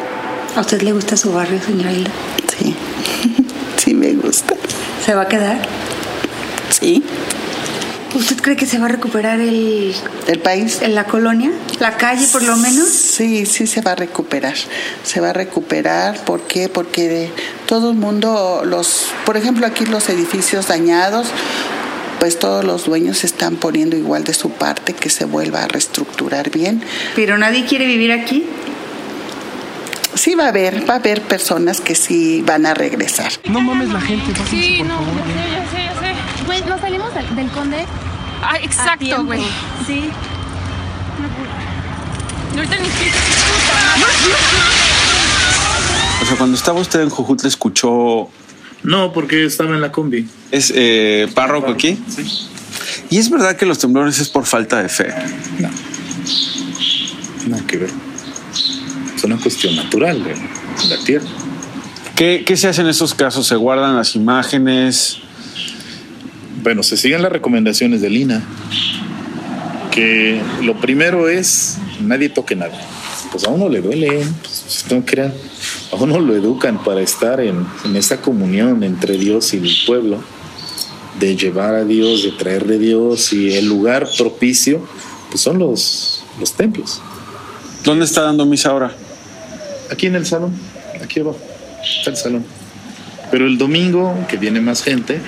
¿A usted le gusta su barrio, señora Hilda? Sí, *laughs* sí me gusta. ¿Se va a quedar? Sí. ¿Usted cree que se va a recuperar el, ¿El país? en la colonia? ¿La calle por lo menos? Sí, sí se va a recuperar. Se va a recuperar. ¿Por qué? Porque de todo el mundo, los, por ejemplo, aquí los edificios dañados, pues todos los dueños están poniendo igual de su parte que se vuelva a reestructurar bien. ¿Pero nadie quiere vivir aquí? Sí va a haber, va a haber personas que sí van a regresar. No mames la gente, Sí, no, ya sé, ya sé, ya sé. Güey, nos salimos del, del conde. Ah, exacto, güey. Sí. Ahorita ni O sea, cuando estaba usted en Jujutla, escuchó. No, porque estaba en la combi. ¿Es eh, párroco aquí? Sí. ¿Y es verdad que los temblores es por falta de fe? Nada que ver. Es una cuestión natural de la tierra. ¿Qué, qué se hace en estos casos? ¿Se guardan las imágenes? Bueno, se siguen las recomendaciones del INA. Que lo primero es nadie toque nada. Pues a uno le duele, pues, no crean. A uno lo educan para estar en, en esta comunión entre Dios y el pueblo, de llevar a Dios, de traer de Dios y el lugar propicio, pues son los, los templos. ¿Dónde está dando misa ahora? Aquí en el salón, aquí abajo, está el salón. Pero el domingo, que viene más gente,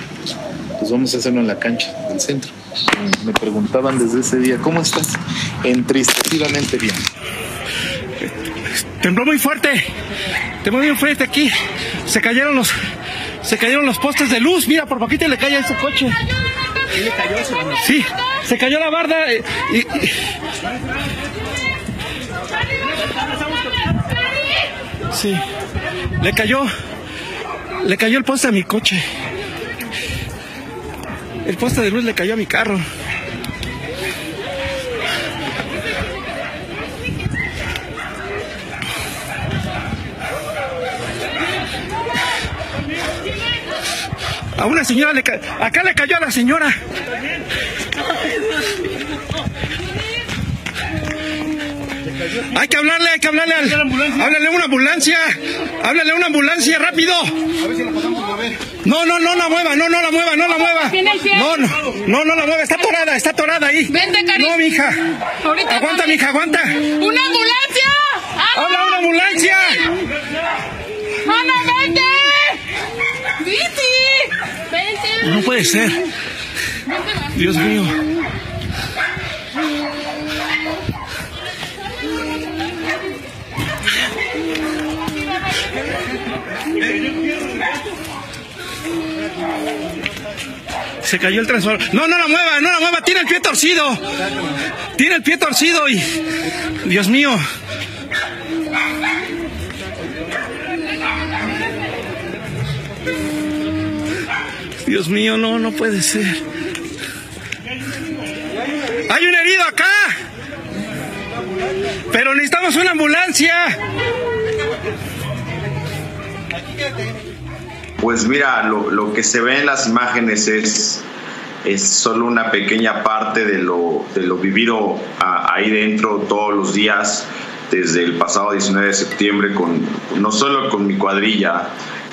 pues vamos a hacerlo en la cancha del centro. Me preguntaban desde ese día, ¿cómo estás? Entristecidamente bien. Tembló muy fuerte. Tembló muy fuerte aquí. Se cayeron los. Se cayeron los postes de luz. Mira, por poquito le cae a ese coche. Sí, se cayó la barda. eh, y- Sí, le cayó. Le cayó el poste a mi coche. El poste de luz le cayó a mi carro. A una señora le ca- acá le cayó a la señora. Hay que hablarle, hay que hablarle al. Háblale a una ambulancia. Háblale a una ambulancia, rápido. No, no, no la mueva, no, no la mueva, no la mueva. No, no, no, no la mueva, está atorada, está atorada ahí. Vente, Cari. No, mija. Ahorita Aguanta, mija, aguanta. ¡Una ambulancia! ¡Habla una ambulancia! ¡Ana, vente! ¡Viti! ¡Vente! No puede ser. Dios mío. Se cayó el transformador. No, no la mueva, no la mueva. Tiene el pie torcido. Tiene el pie torcido y. Dios mío. Dios mío, no, no puede ser. Hay un herido acá. Pero necesitamos una ambulancia. Pues mira, lo, lo que se ve en las imágenes es, es solo una pequeña parte de lo, de lo vivido ahí dentro todos los días desde el pasado 19 de septiembre, con, no solo con mi cuadrilla,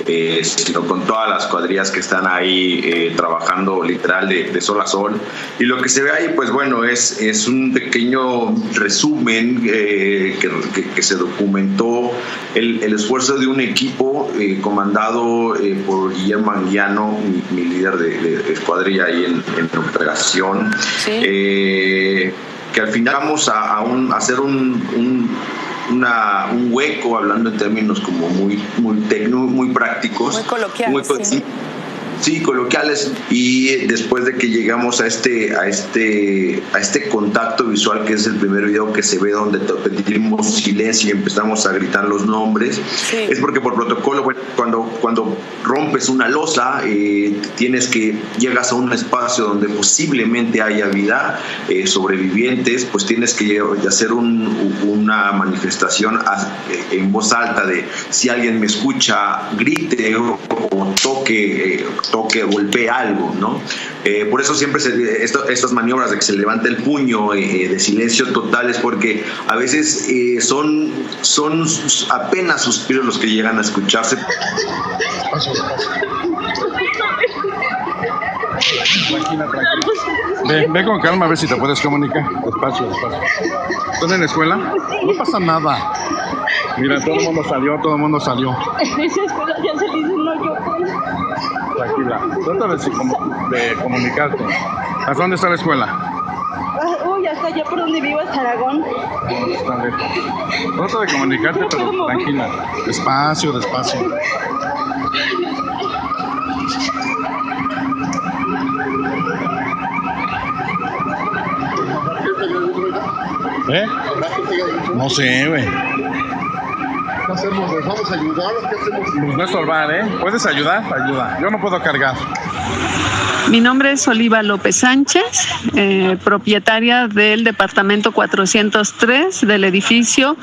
eh, sino con todas las cuadrillas que están ahí eh, trabajando literal de, de sol a sol. Y lo que se ve ahí, pues bueno, es, es un pequeño resumen eh, que, que- que se documentó el, el esfuerzo de un equipo eh, comandado eh, por Guillermo Anguiano, mi, mi líder de, de- de escuadrilla ahí en, en operación. Eh, que al final vamos a, a un- a hacer un, un- una- un hueco, hablando en términos como muy, muy, tecno, muy prácticos. Muy coloquiales, hueco, sí. Sí, Sí, coloquiales. Y después de que llegamos a este, a este, a este contacto visual, que es el primer video que se ve donde pedimos silencio y empezamos a gritar los nombres, es porque por protocolo, bueno, cuando, cuando rompes una losa, eh, tienes que, llegas a un espacio donde posiblemente haya vida, eh, sobrevivientes, pues tienes que hacer un- una manifestación en voz alta de si alguien me escucha, grite o, o toque, eh, toque, golpee algo, ¿no? Eh, por eso siempre se- estas maniobras de que se levanta el puño eh, de silencio total es porque a veces eh, son, son apenas suspiros los que llegan a escucharse. Tranquila, tranquila. Ve, ve con calma a ver si te puedes comunicar. Despacio, despacio. ¿Estás en la escuela? No pasa nada. Mira, todo el mundo salió, todo el mundo salió. Esa escuela ya se dice no yo. Tranquila. Trata de comunicarte. ¿Hasta dónde está la escuela? Ah, Uy, hasta allá por donde vivo, hasta Aragón. No, está lejos. Trata de comunicarte, pero tranquila. Despacio, despacio. ¿Eh? No sé, güey. ¿Qué hacemos? ¿Les vamos a ayudar o qué hacemos? Pues no estorbar, ¿eh? ¿Puedes ayudar? Ayuda. Yo no puedo cargar. Mi nombre es Oliva López Sánchez, eh, propietaria del departamento 403 del edificio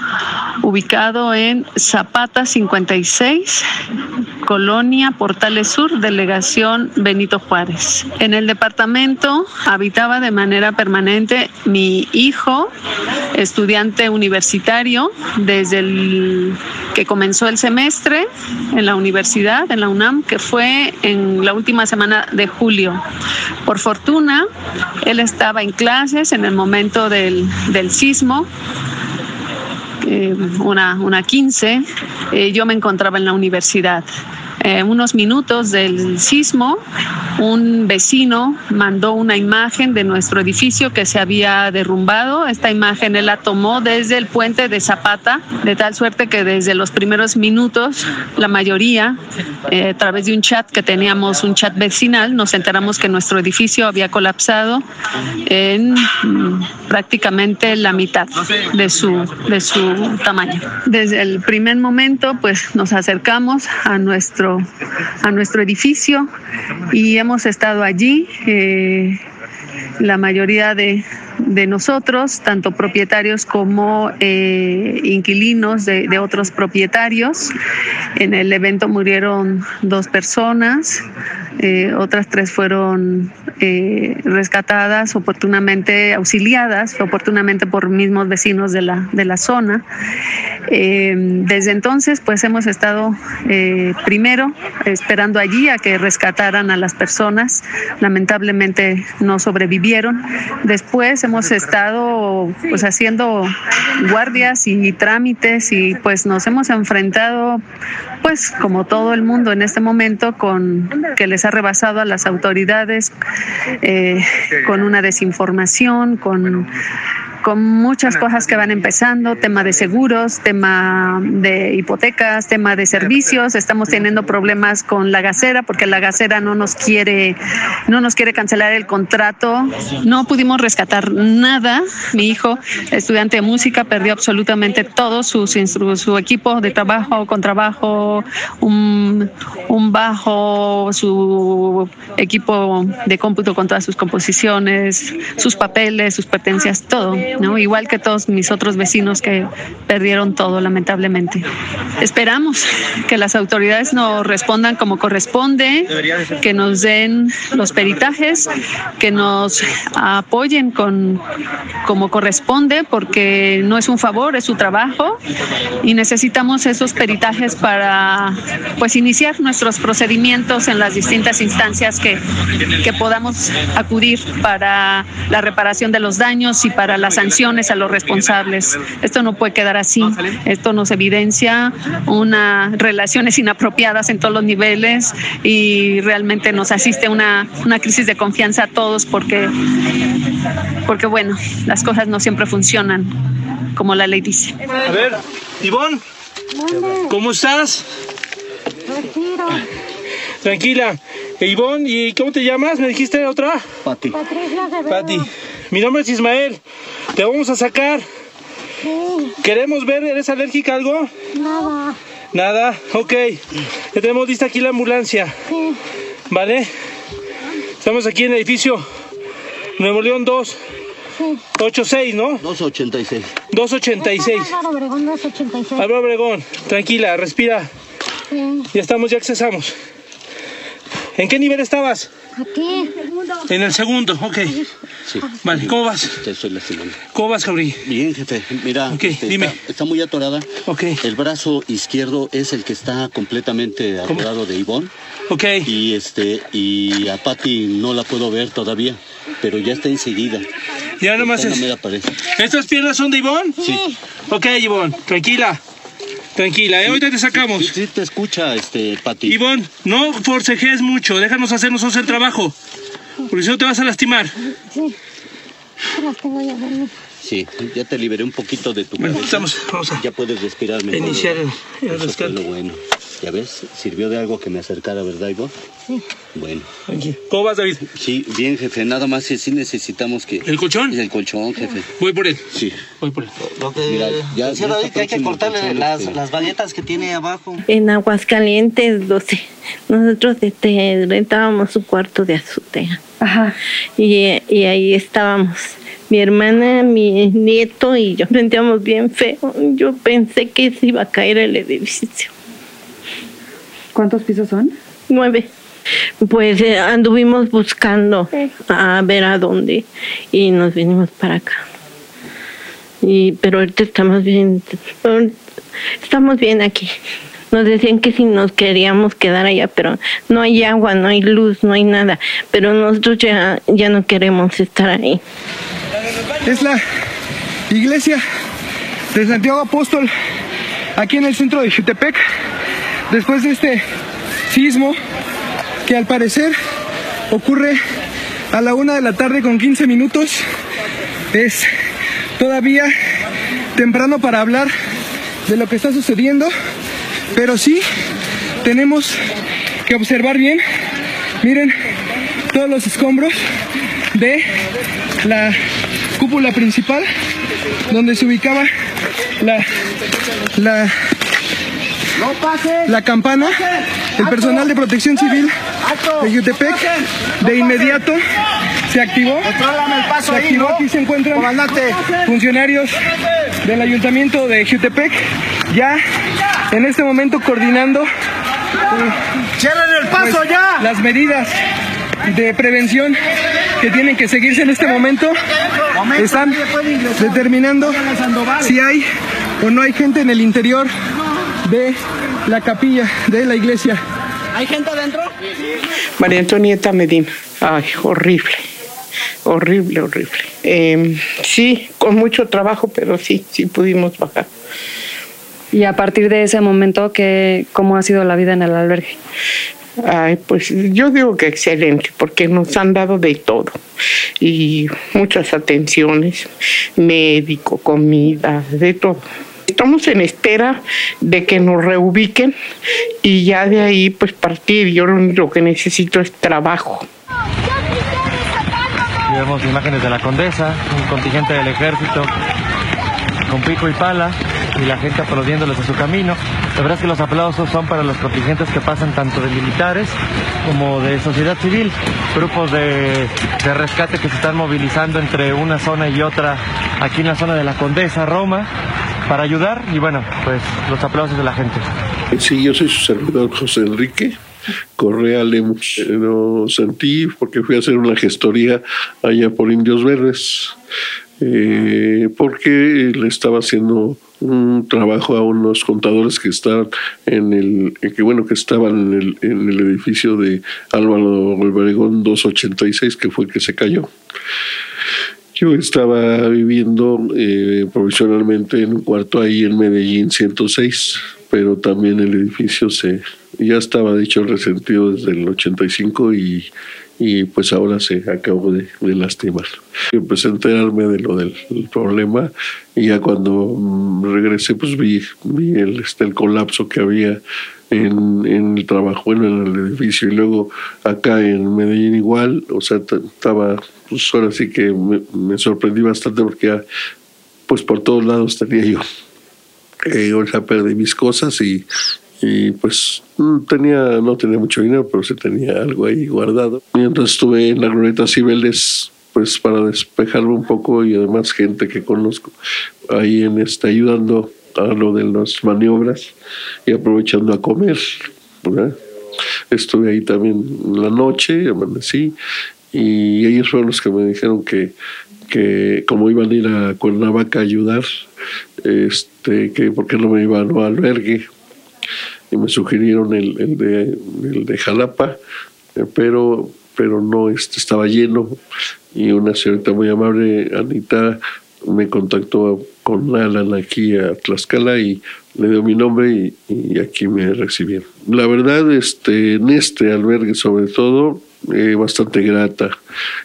ubicado en Zapata 56, Colonia Portales Sur, delegación Benito Juárez. En el departamento habitaba de manera permanente mi hijo, estudiante universitario, desde el que comenzó el semestre en la universidad, en la UNAM, que fue en la última semana de julio. Por fortuna, él estaba en clases en el momento del, del sismo, eh, una, una 15, eh, yo me encontraba en la universidad. Eh, unos minutos del sismo, un vecino mandó una imagen de nuestro edificio que se había derrumbado. Esta imagen él la tomó desde el puente de Zapata, de tal suerte que desde los primeros minutos, la mayoría, eh, a través de un chat que teníamos, un chat vecinal, nos enteramos que nuestro edificio había colapsado en mm, prácticamente la mitad de su, de su tamaño. Desde el primer momento, pues nos acercamos a nuestro, a nuestro edificio y hemos estado allí. eh, la mayoría de, de nosotros, tanto propietarios como eh, inquilinos de, otros propietarios. En el evento murieron dos personas, eh, otras tres fueron eh, rescatadas oportunamente, auxiliadas oportunamente por mismos vecinos de la, de la zona. Eh, desde entonces, pues hemos estado eh, primero esperando allí a que rescataran a las personas. Lamentablemente no sobrevivieron. Después hemos estado pues haciendo guardias y trámites y pues nos hemos enfrentado pues como todo el mundo en este momento con que les ha rebasado a las autoridades eh, con una desinformación, con con muchas cosas que van empezando, tema de seguros, tema de hipotecas, tema de servicios. Estamos teniendo problemas con la gasera porque la gasera no nos quiere, no nos quiere cancelar el contrato. No pudimos rescatar nada. Mi hijo, estudiante de música, perdió absolutamente todo su, su equipo de trabajo, con trabajo, un, un bajo, su equipo de cómputo con todas sus composiciones, sus papeles, sus pertenencias, todo. ¿No? Igual que todos mis otros vecinos que perdieron todo, lamentablemente. Esperamos que las autoridades nos respondan como corresponde, que nos den los peritajes, que nos apoyen con como corresponde, porque no es un favor, es su trabajo y necesitamos esos peritajes para pues iniciar nuestros procedimientos en las distintas instancias que, que podamos acudir para la reparación de los daños y para las sanciones a los responsables. Esto no puede quedar así. Esto nos evidencia unas relaciones inapropiadas en todos los niveles y realmente nos asiste una, una crisis de confianza a todos porque, porque, bueno, las cosas no siempre funcionan como la ley dice. A ver, Ivonne, ¿cómo estás? Tranquila. Ivonne, ¿y cómo te llamas? ¿Me dijiste otra? Pati. Pati. Mi nombre es Ismael. Te vamos a sacar. Queremos ver, ¿eres alérgica a algo? Nada. Nada, ok. Ya tenemos lista aquí la ambulancia. ¿Vale? Estamos aquí en el edificio Nuevo León 2. 86, ¿no? 286. 286. Álvaro Obregón 286. Álvaro Obregón, tranquila, respira. Ya estamos, ya accesamos. ¿En qué nivel estabas? Aquí. En el segundo, ok. Sí. Vale, ¿cómo vas? Te estoy lastimando. ¿Cómo vas, Cabri? Bien, jefe. Mira, este, dime. Está, está muy atorada. Ok. El brazo izquierdo es el que está completamente atorado de Ivonne. Ok. Y este, y a Pati no la puedo ver todavía, pero ya está enseguida. Ya nomás es- la mera pared. ¿Estas piernas son de Ivonne? Sí. Ok, Ivonne, tranquila. Tranquila, ¿eh? ahorita te sacamos. Sí, te escucha, este, Pati. Ivonne, no forcejees mucho, déjanos hacer nosotros el trabajo. Porque si no te vas a lastimar. Sí. Las tengo ya Sí, ya te liberé un poquito de tu Bueno, cabeza. estamos- vamos a Ya puedes respirar mejor. iniciar el- el Eso fue rescate. lo bueno. Ya ves, sirvió de algo que me acercara, ¿verdad, Ivonne? Sí. Bueno. ¿Cómo vas, David? Sí, bien, jefe. Nada más que sí necesitamos que... ¿El colchón? El colchón, jefe. Voy por él. Sí. Voy por él. Mira, ya, Decía ya David que hay que cortarle colchón, las, este. las baguetas que tiene abajo. En Aguascalientes 12. Nosotros este, rentábamos un cuarto de azotea. Y, y ahí estábamos. Mi hermana, mi nieto y yo. *laughs* Sentíamos bien feo. Yo pensé que se iba a caer el edificio. ¿Cuántos pisos son? Nueve. Pues eh, anduvimos buscando a ver a dónde y nos vinimos para acá. Y, pero ahorita estamos bien, estamos bien aquí. Nos decían que si nos queríamos quedar allá, pero no hay agua, no hay luz, no hay nada. Pero nosotros ya, ya no queremos estar ahí. Es la iglesia de Santiago Apóstol, aquí en el centro de Jutepec, después de este sismo que al parecer ocurre a la una de la tarde con 15 minutos. Es todavía temprano para hablar de lo que está sucediendo, pero sí tenemos que observar bien. Miren todos los escombros de la cúpula principal donde se ubicaba la la la campana el personal de protección civil de Jutepec de inmediato Se activó. El paso Se activó. ¿no? Aquí se encuentran Comandante. funcionarios del ayuntamiento de Jutepec ya en este momento coordinando. eh, ¡Cierren el paso pues, ya! Las medidas de prevención que tienen que seguirse en este momento están determinando si hay o no hay gente en el interior de la capilla de la iglesia. ¿Hay gente adentro? María Antonieta Medina. Ay, horrible. Horrible, horrible. Eh, sí, con mucho trabajo, pero sí, sí pudimos bajar. Y a partir de ese momento, ¿qué, ¿cómo ha sido la vida en el albergue? Ay, pues yo digo que excelente, porque nos han dado de todo. Y muchas atenciones, médico, comida, de todo. Estamos en espera de que nos reubiquen y ya de ahí pues partir. Yo lo único que necesito es trabajo. Vemos imágenes de la condesa, un contingente del ejército con pico y pala y la gente aplaudiéndoles a su camino. La verdad es que los aplausos son para los contingentes que pasan tanto de militares como de sociedad civil, grupos de, de rescate que se están movilizando entre una zona y otra aquí en la zona de la Condesa, Roma, para ayudar y bueno, pues los aplausos de la gente. Sí, yo soy su servidor José Enrique Correa Lemos. Eh, Lo sentí porque fui a hacer una gestoría allá por Indios Verdes, eh, porque le estaba haciendo un trabajo a unos contadores que estaban en el, que bueno, que estaban en el, en el edificio de Álvaro Obregón 286, que fue el que se cayó. Yo estaba viviendo eh, provisionalmente en un cuarto ahí en Medellín 106, pero también el edificio se ya estaba de hecho resentido desde el 85 y, y pues ahora se acabó de, de lastimar. Empecé a enterarme de lo del, problema y ya cuando mm, regresé pues vi, vi el, este, el colapso que había en, en el trabajo, en el edificio y luego acá en Medellín igual, o sea, estaba, pues ahora sí que me, me sorprendí bastante porque ya, pues por todos lados tenía yo, eh, sea, perdí mis cosas y, y pues mm, tenía, no tenía mucho dinero, pero sí tenía algo ahí guardado. Mientras estuve en la glorieta Cibeles, pues para despejarme un poco y además gente que conozco ahí en este ayudando a lo de las maniobras y aprovechando a comer. ¿verdad? Estuve ahí también la noche, amanecí y ellos fueron los que me dijeron que, que como iban a ir a Cuernavaca a ayudar, este, que por qué no me iban al albergue y me sugirieron el, el de, el de Jalapa, eh, pero, pero no este, estaba lleno y una señorita muy amable, Anita, me contactó con Alan aquí a Tlaxcala y le dio mi nombre y, y aquí me recibieron. La verdad, este, en este albergue sobre todo, eh, bastante grata.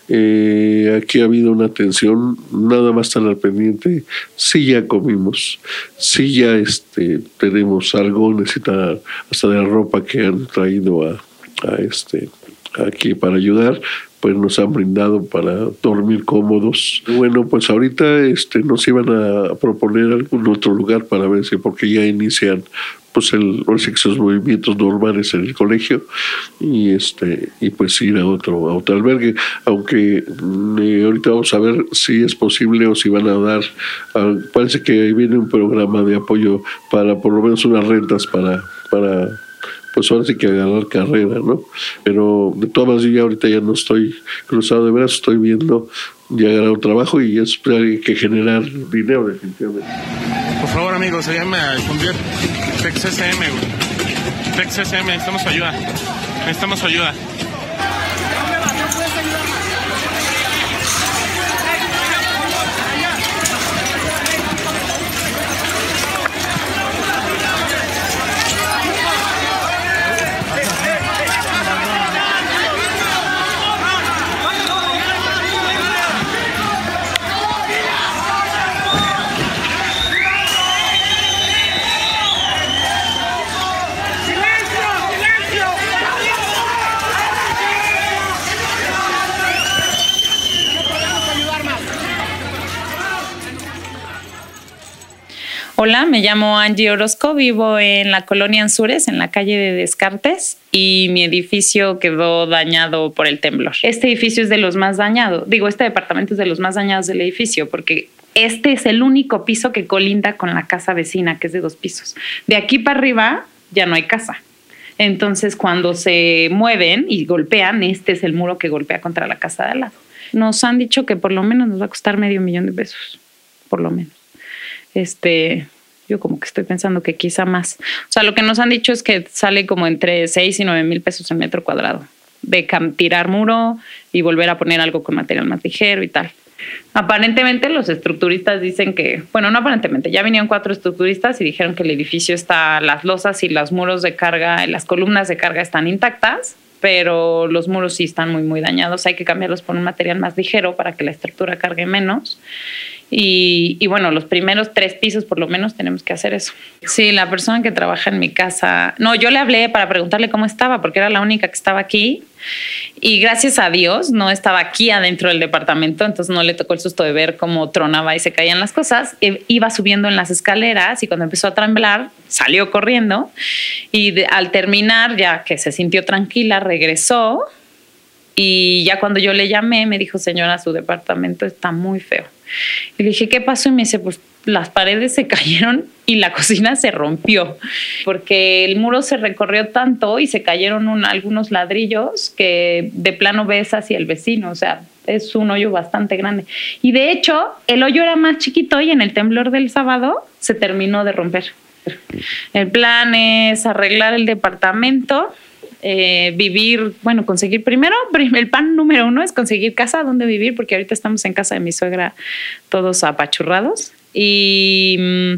Eh, aquí ha habido una atención, nada más tan al pendiente. Sí ya comimos, sí ya este, tenemos algo, necesita hasta de la ropa que han traído a, a este, aquí para ayudar pues nos han brindado para dormir cómodos. Bueno, pues ahorita este, nos iban a proponer algún otro lugar para ver si, porque ya inician pues el, los movimientos normales en el colegio y este y pues ir a otro a otro albergue. Aunque mm, eh, ahorita vamos a ver si es posible o si van a dar ah, parece que ahí viene un programa de apoyo para por lo menos unas rentas para para pues ahora sí que agarrar carrera, ¿no? Pero de todas maneras yo ya ahorita ya no estoy cruzado de brazos, estoy viendo ya agarrar un trabajo y es hay que generar dinero definitivamente. Por favor, amigos, ayúdenme a difundir TexSM, güey. TexSM, necesitamos ayuda. Necesitamos ayuda. Hola, me llamo Angie Orozco, vivo en la colonia Anzures, en la calle de Descartes, y mi edificio quedó dañado por el temblor. Este edificio es de los más dañados, digo, este departamento es de los más dañados del edificio, porque este es el único piso que colinda con la casa vecina, que es de dos pisos. De aquí para arriba ya no hay casa. Entonces, cuando se mueven y golpean, este es el muro que golpea contra la casa de al lado. Nos han dicho que por lo menos nos va a costar medio millón de pesos, por lo menos. Este, yo como que estoy pensando que quizá más. O sea, lo que nos han dicho es que sale como entre 6 y 9 mil pesos el metro cuadrado de tirar muro y volver a poner algo con material más ligero y tal. Aparentemente los estructuristas dicen que, bueno, no aparentemente, ya vinieron cuatro estructuristas y dijeron que el edificio está, las losas y los muros de carga, las columnas de carga están intactas, pero los muros sí están muy, muy dañados. Hay que cambiarlos por un material más ligero para que la estructura cargue menos. Y, bueno, los primeros tres pisos por lo menos tenemos que hacer eso. Sí, la persona que trabaja en mi casa, no, yo le hablé para preguntarle cómo estaba, porque era la única que estaba aquí. Y gracias a Dios no estaba aquí adentro del departamento, entonces no le tocó el susto de ver cómo tronaba y se caían las cosas. E iba subiendo en las escaleras y cuando empezó a temblar salió corriendo y al terminar, ya que se sintió tranquila, regresó y ya cuando yo le llamé me dijo, señora, su departamento está muy feo y le dije, ¿qué pasó? Y me dice, pues las paredes se *laughs* cayeron y la cocina se rompió, porque el muro se recorrió tanto y se cayeron algunos ladrillos que de plano ves hacia el vecino, o sea, es un hoyo bastante grande. Y de hecho, el hoyo era más chiquito y en el temblor del sábado se terminó de romper. El plan es arreglar el departamento eh, vivir, bueno, conseguir primero, el pan número uno es conseguir casa donde vivir, porque ahorita estamos en casa de mi suegra todos apachurrados, y mm,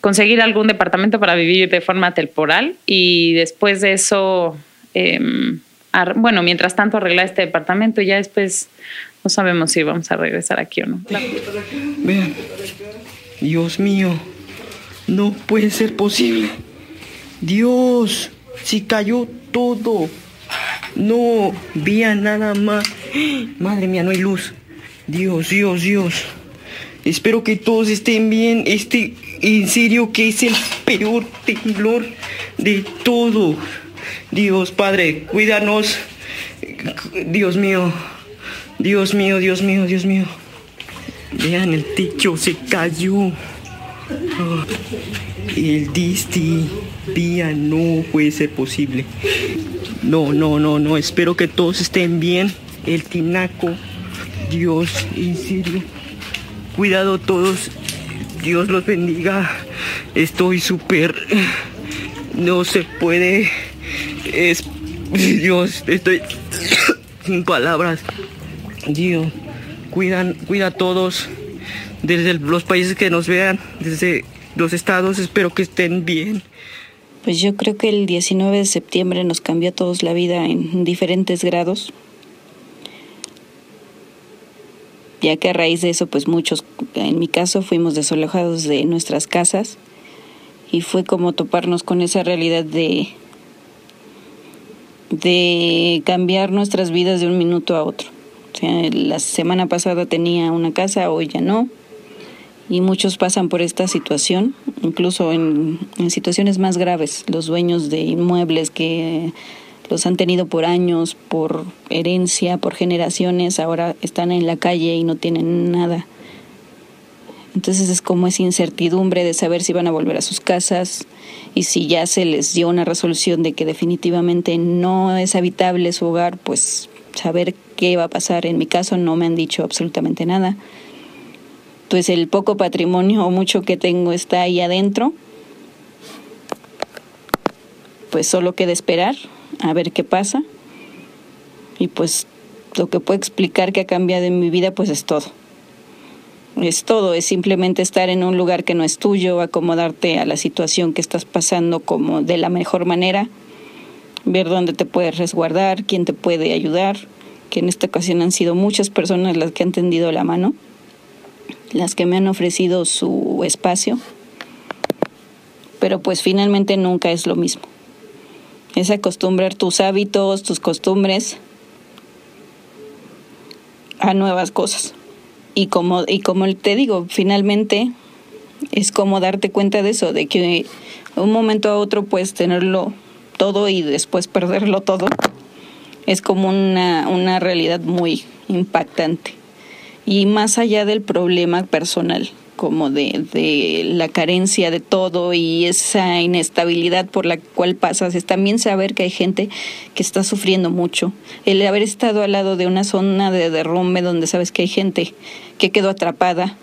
conseguir algún departamento para vivir de forma temporal y después de eso, em, bueno, mientras tanto arreglar este departamento y ya después no sabemos si vamos a regresar aquí o no. Vean, Dios mío, no puede ser posible. Dios, si cayó todo. No, vía nada más. *gasps* Madre mía, no hay luz. Dios, Dios, Dios. Espero que todos estén bien. Este, en serio, que es el peor temblor de todo. Dios, Padre, cuídanos. Dios mío. Dios mío, Dios mío, Dios mío. Vean, el techo se cayó. El disti, vía, no puede ser posible. No, no, no, no. Espero que todos estén bien. El tinaco. Dios, en serio. Cuidado todos. Dios los bendiga. Estoy súper... No se puede... Es... Dios, estoy... *coughs* Sin palabras. Dios, cuidan, cuida a todos. Desde los países que nos vean. Desde los estados. Espero que estén bien. Pues yo creo que el 19 de septiembre nos cambió a todos la vida en diferentes grados. Ya que a raíz de eso, pues muchos, en mi caso, fuimos desalojados de nuestras casas y fue como toparnos con esa realidad de de cambiar nuestras vidas de un minuto a otro. O sea, la semana pasada tenía una casa, hoy ya no y muchos pasan por esta situación, incluso en, situaciones más graves, los dueños de inmuebles que los han tenido por años, por herencia, por generaciones, ahora están en la calle y no tienen nada. Entonces es como esa incertidumbre de saber si van a volver a sus casas y si ya se les dio una resolución de que definitivamente no es habitable su hogar, pues saber qué va a pasar. En mi caso no me han dicho absolutamente nada pues el poco patrimonio o mucho que tengo está ahí adentro. Pues solo queda esperar a ver qué pasa. Y pues lo que puedo explicar que ha cambiado en mi vida pues es todo. Es todo, es simplemente estar en un lugar que no es tuyo, acomodarte a la situación que estás pasando como de la mejor manera, ver dónde te puedes resguardar, quién te puede ayudar, que en esta ocasión han sido muchas personas las que han tendido la mano las que me han ofrecido su espacio, pero pues finalmente nunca es lo mismo. Es acostumbrar tus hábitos, tus costumbres a nuevas cosas. Y como, y como te digo, finalmente es como darte cuenta de eso, de que un momento a otro puedes tenerlo todo y después perderlo todo. Es como una, una realidad muy impactante. Y más allá del problema personal, como de, de la carencia de todo y esa inestabilidad por la cual pasas, es también saber que hay gente que está sufriendo mucho. El haber estado al lado de una zona de derrumbe donde sabes que hay gente que quedó atrapada,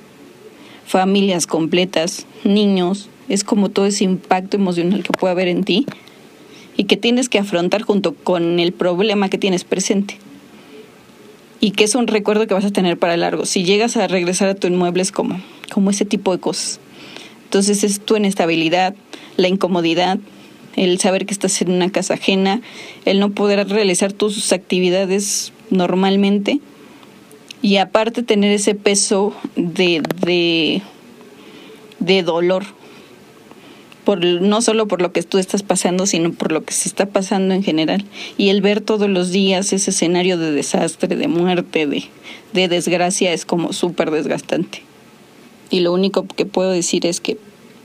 familias completas, niños, es como todo ese impacto emocional que puede haber en ti y que tienes que afrontar junto con el problema que tienes presente. Y que es un recuerdo que vas a tener para largo. Si llegas a regresar a tu inmueble es como, como ese tipo de cosas. Entonces es tu inestabilidad, la incomodidad, el saber que estás en una casa ajena, el no poder realizar tus actividades normalmente y aparte tener ese peso de, de, de dolor por, no solo por lo que tú estás pasando, sino por lo que se está pasando en general. Y el ver todos los días ese escenario de desastre, de muerte, de, de desgracia, es como súper desgastante. Y lo único que puedo decir es que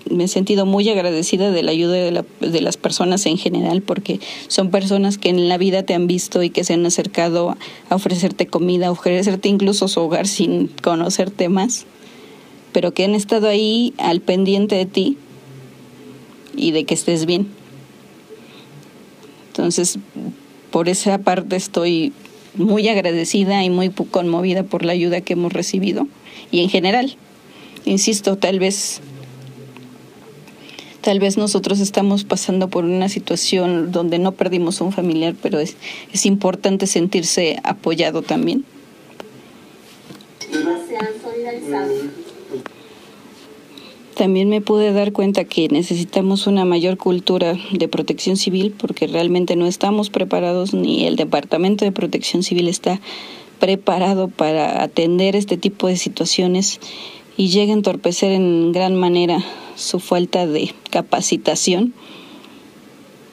me he sentido muy agradecida de la ayuda de, la, de, las personas en general, porque son personas que en la vida te han visto y que se han acercado a ofrecerte comida, a ofrecerte incluso su hogar sin conocerte más, pero que han estado ahí al pendiente de ti y de que estés bien. Entonces, por esa parte estoy muy agradecida y muy conmovida por la ayuda que hemos recibido y en general, insisto, tal vez tal vez nosotros estamos pasando por una situación donde no perdimos a un familiar, pero es, es importante sentirse apoyado también. También me pude dar cuenta que necesitamos una mayor cultura de protección civil porque realmente no estamos preparados ni el Departamento de Protección Civil está preparado para atender este tipo de situaciones y llega a entorpecer en gran manera su falta de capacitación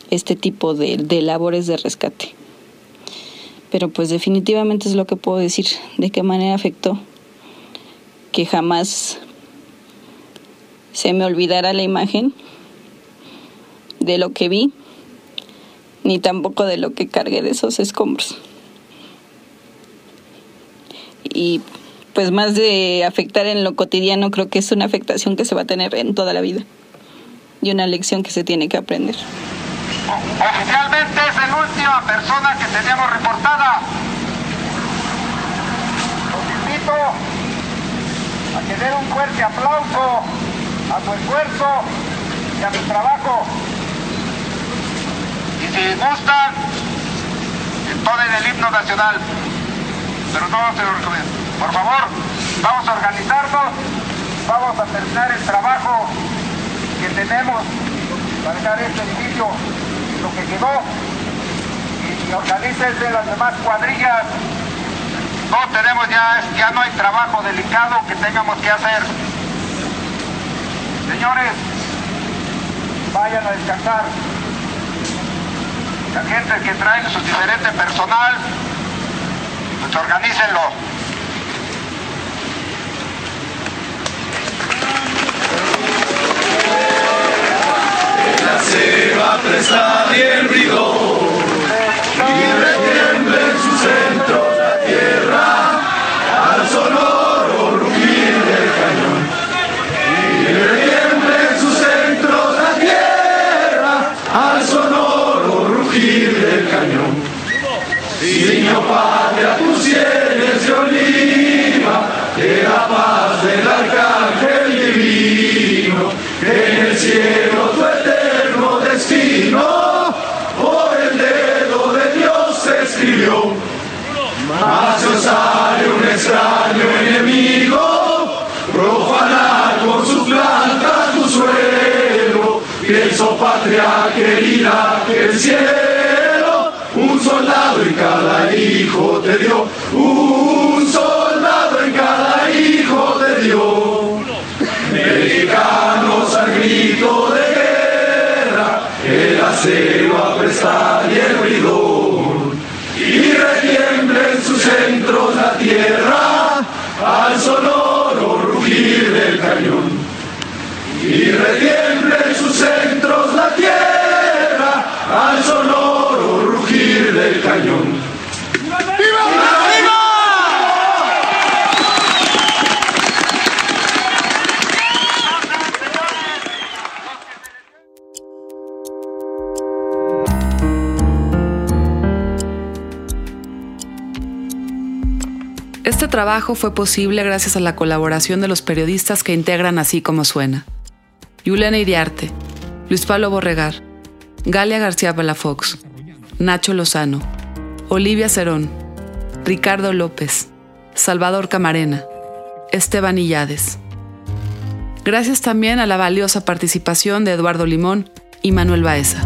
este tipo de, de labores de rescate. Pero pues definitivamente es lo que puedo decir, de qué manera afectó que jamás se me olvidará la imagen de lo que vi, ni tampoco de lo que cargué de esos escombros. Y pues más de afectar en lo cotidiano, creo que es una afectación que se va a tener en toda la vida y una lección que se tiene que aprender. Oficialmente es la última persona que teníamos reportada. Los invito a que den un fuerte aplauso a su esfuerzo y a su trabajo. Y si gustan, entonen el himno nacional. Pero no se lo recomiendo. Por favor, vamos a organizarnos, vamos a terminar el trabajo que tenemos para dejar este edificio lo que quedó y organícense las demás cuadrillas. No tenemos ya, ya no hay trabajo delicado que tengamos que hacer. Señores, vayan a descansar. La gente que trae su diferente personal, pues organícenlo. La selva presta bien sale un extraño enemigo, profanar con su planta tu suelo. Pienso patria querida que el cielo un soldado en cada hijo te dio, un soldado en cada hijo te dio. Mexicanos al grito de guerra, que la selva presta y el bridón, la tierra al sonoro rugir del cañón. y retiemble en sus centros la tierra al sonoro rugir del cañón. Trabajo fue posible gracias a la colaboración de los periodistas que integran Así como Suena. Yulena Iriarte, Luis Pablo Borregar, Galia García Palafox, Nacho Lozano, Olivia Cerón, Ricardo López, Salvador Camarena, Esteban Illades. Gracias también a la valiosa participación de Eduardo Limón y Manuel Baeza.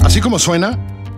Así como suena,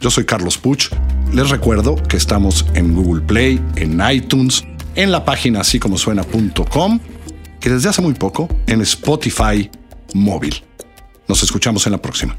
Yo soy Carlos Puch. Les recuerdo que estamos en Google Play, en iTunes, en la página así como suena.com y desde hace muy poco en Spotify móvil. Nos escuchamos en la próxima.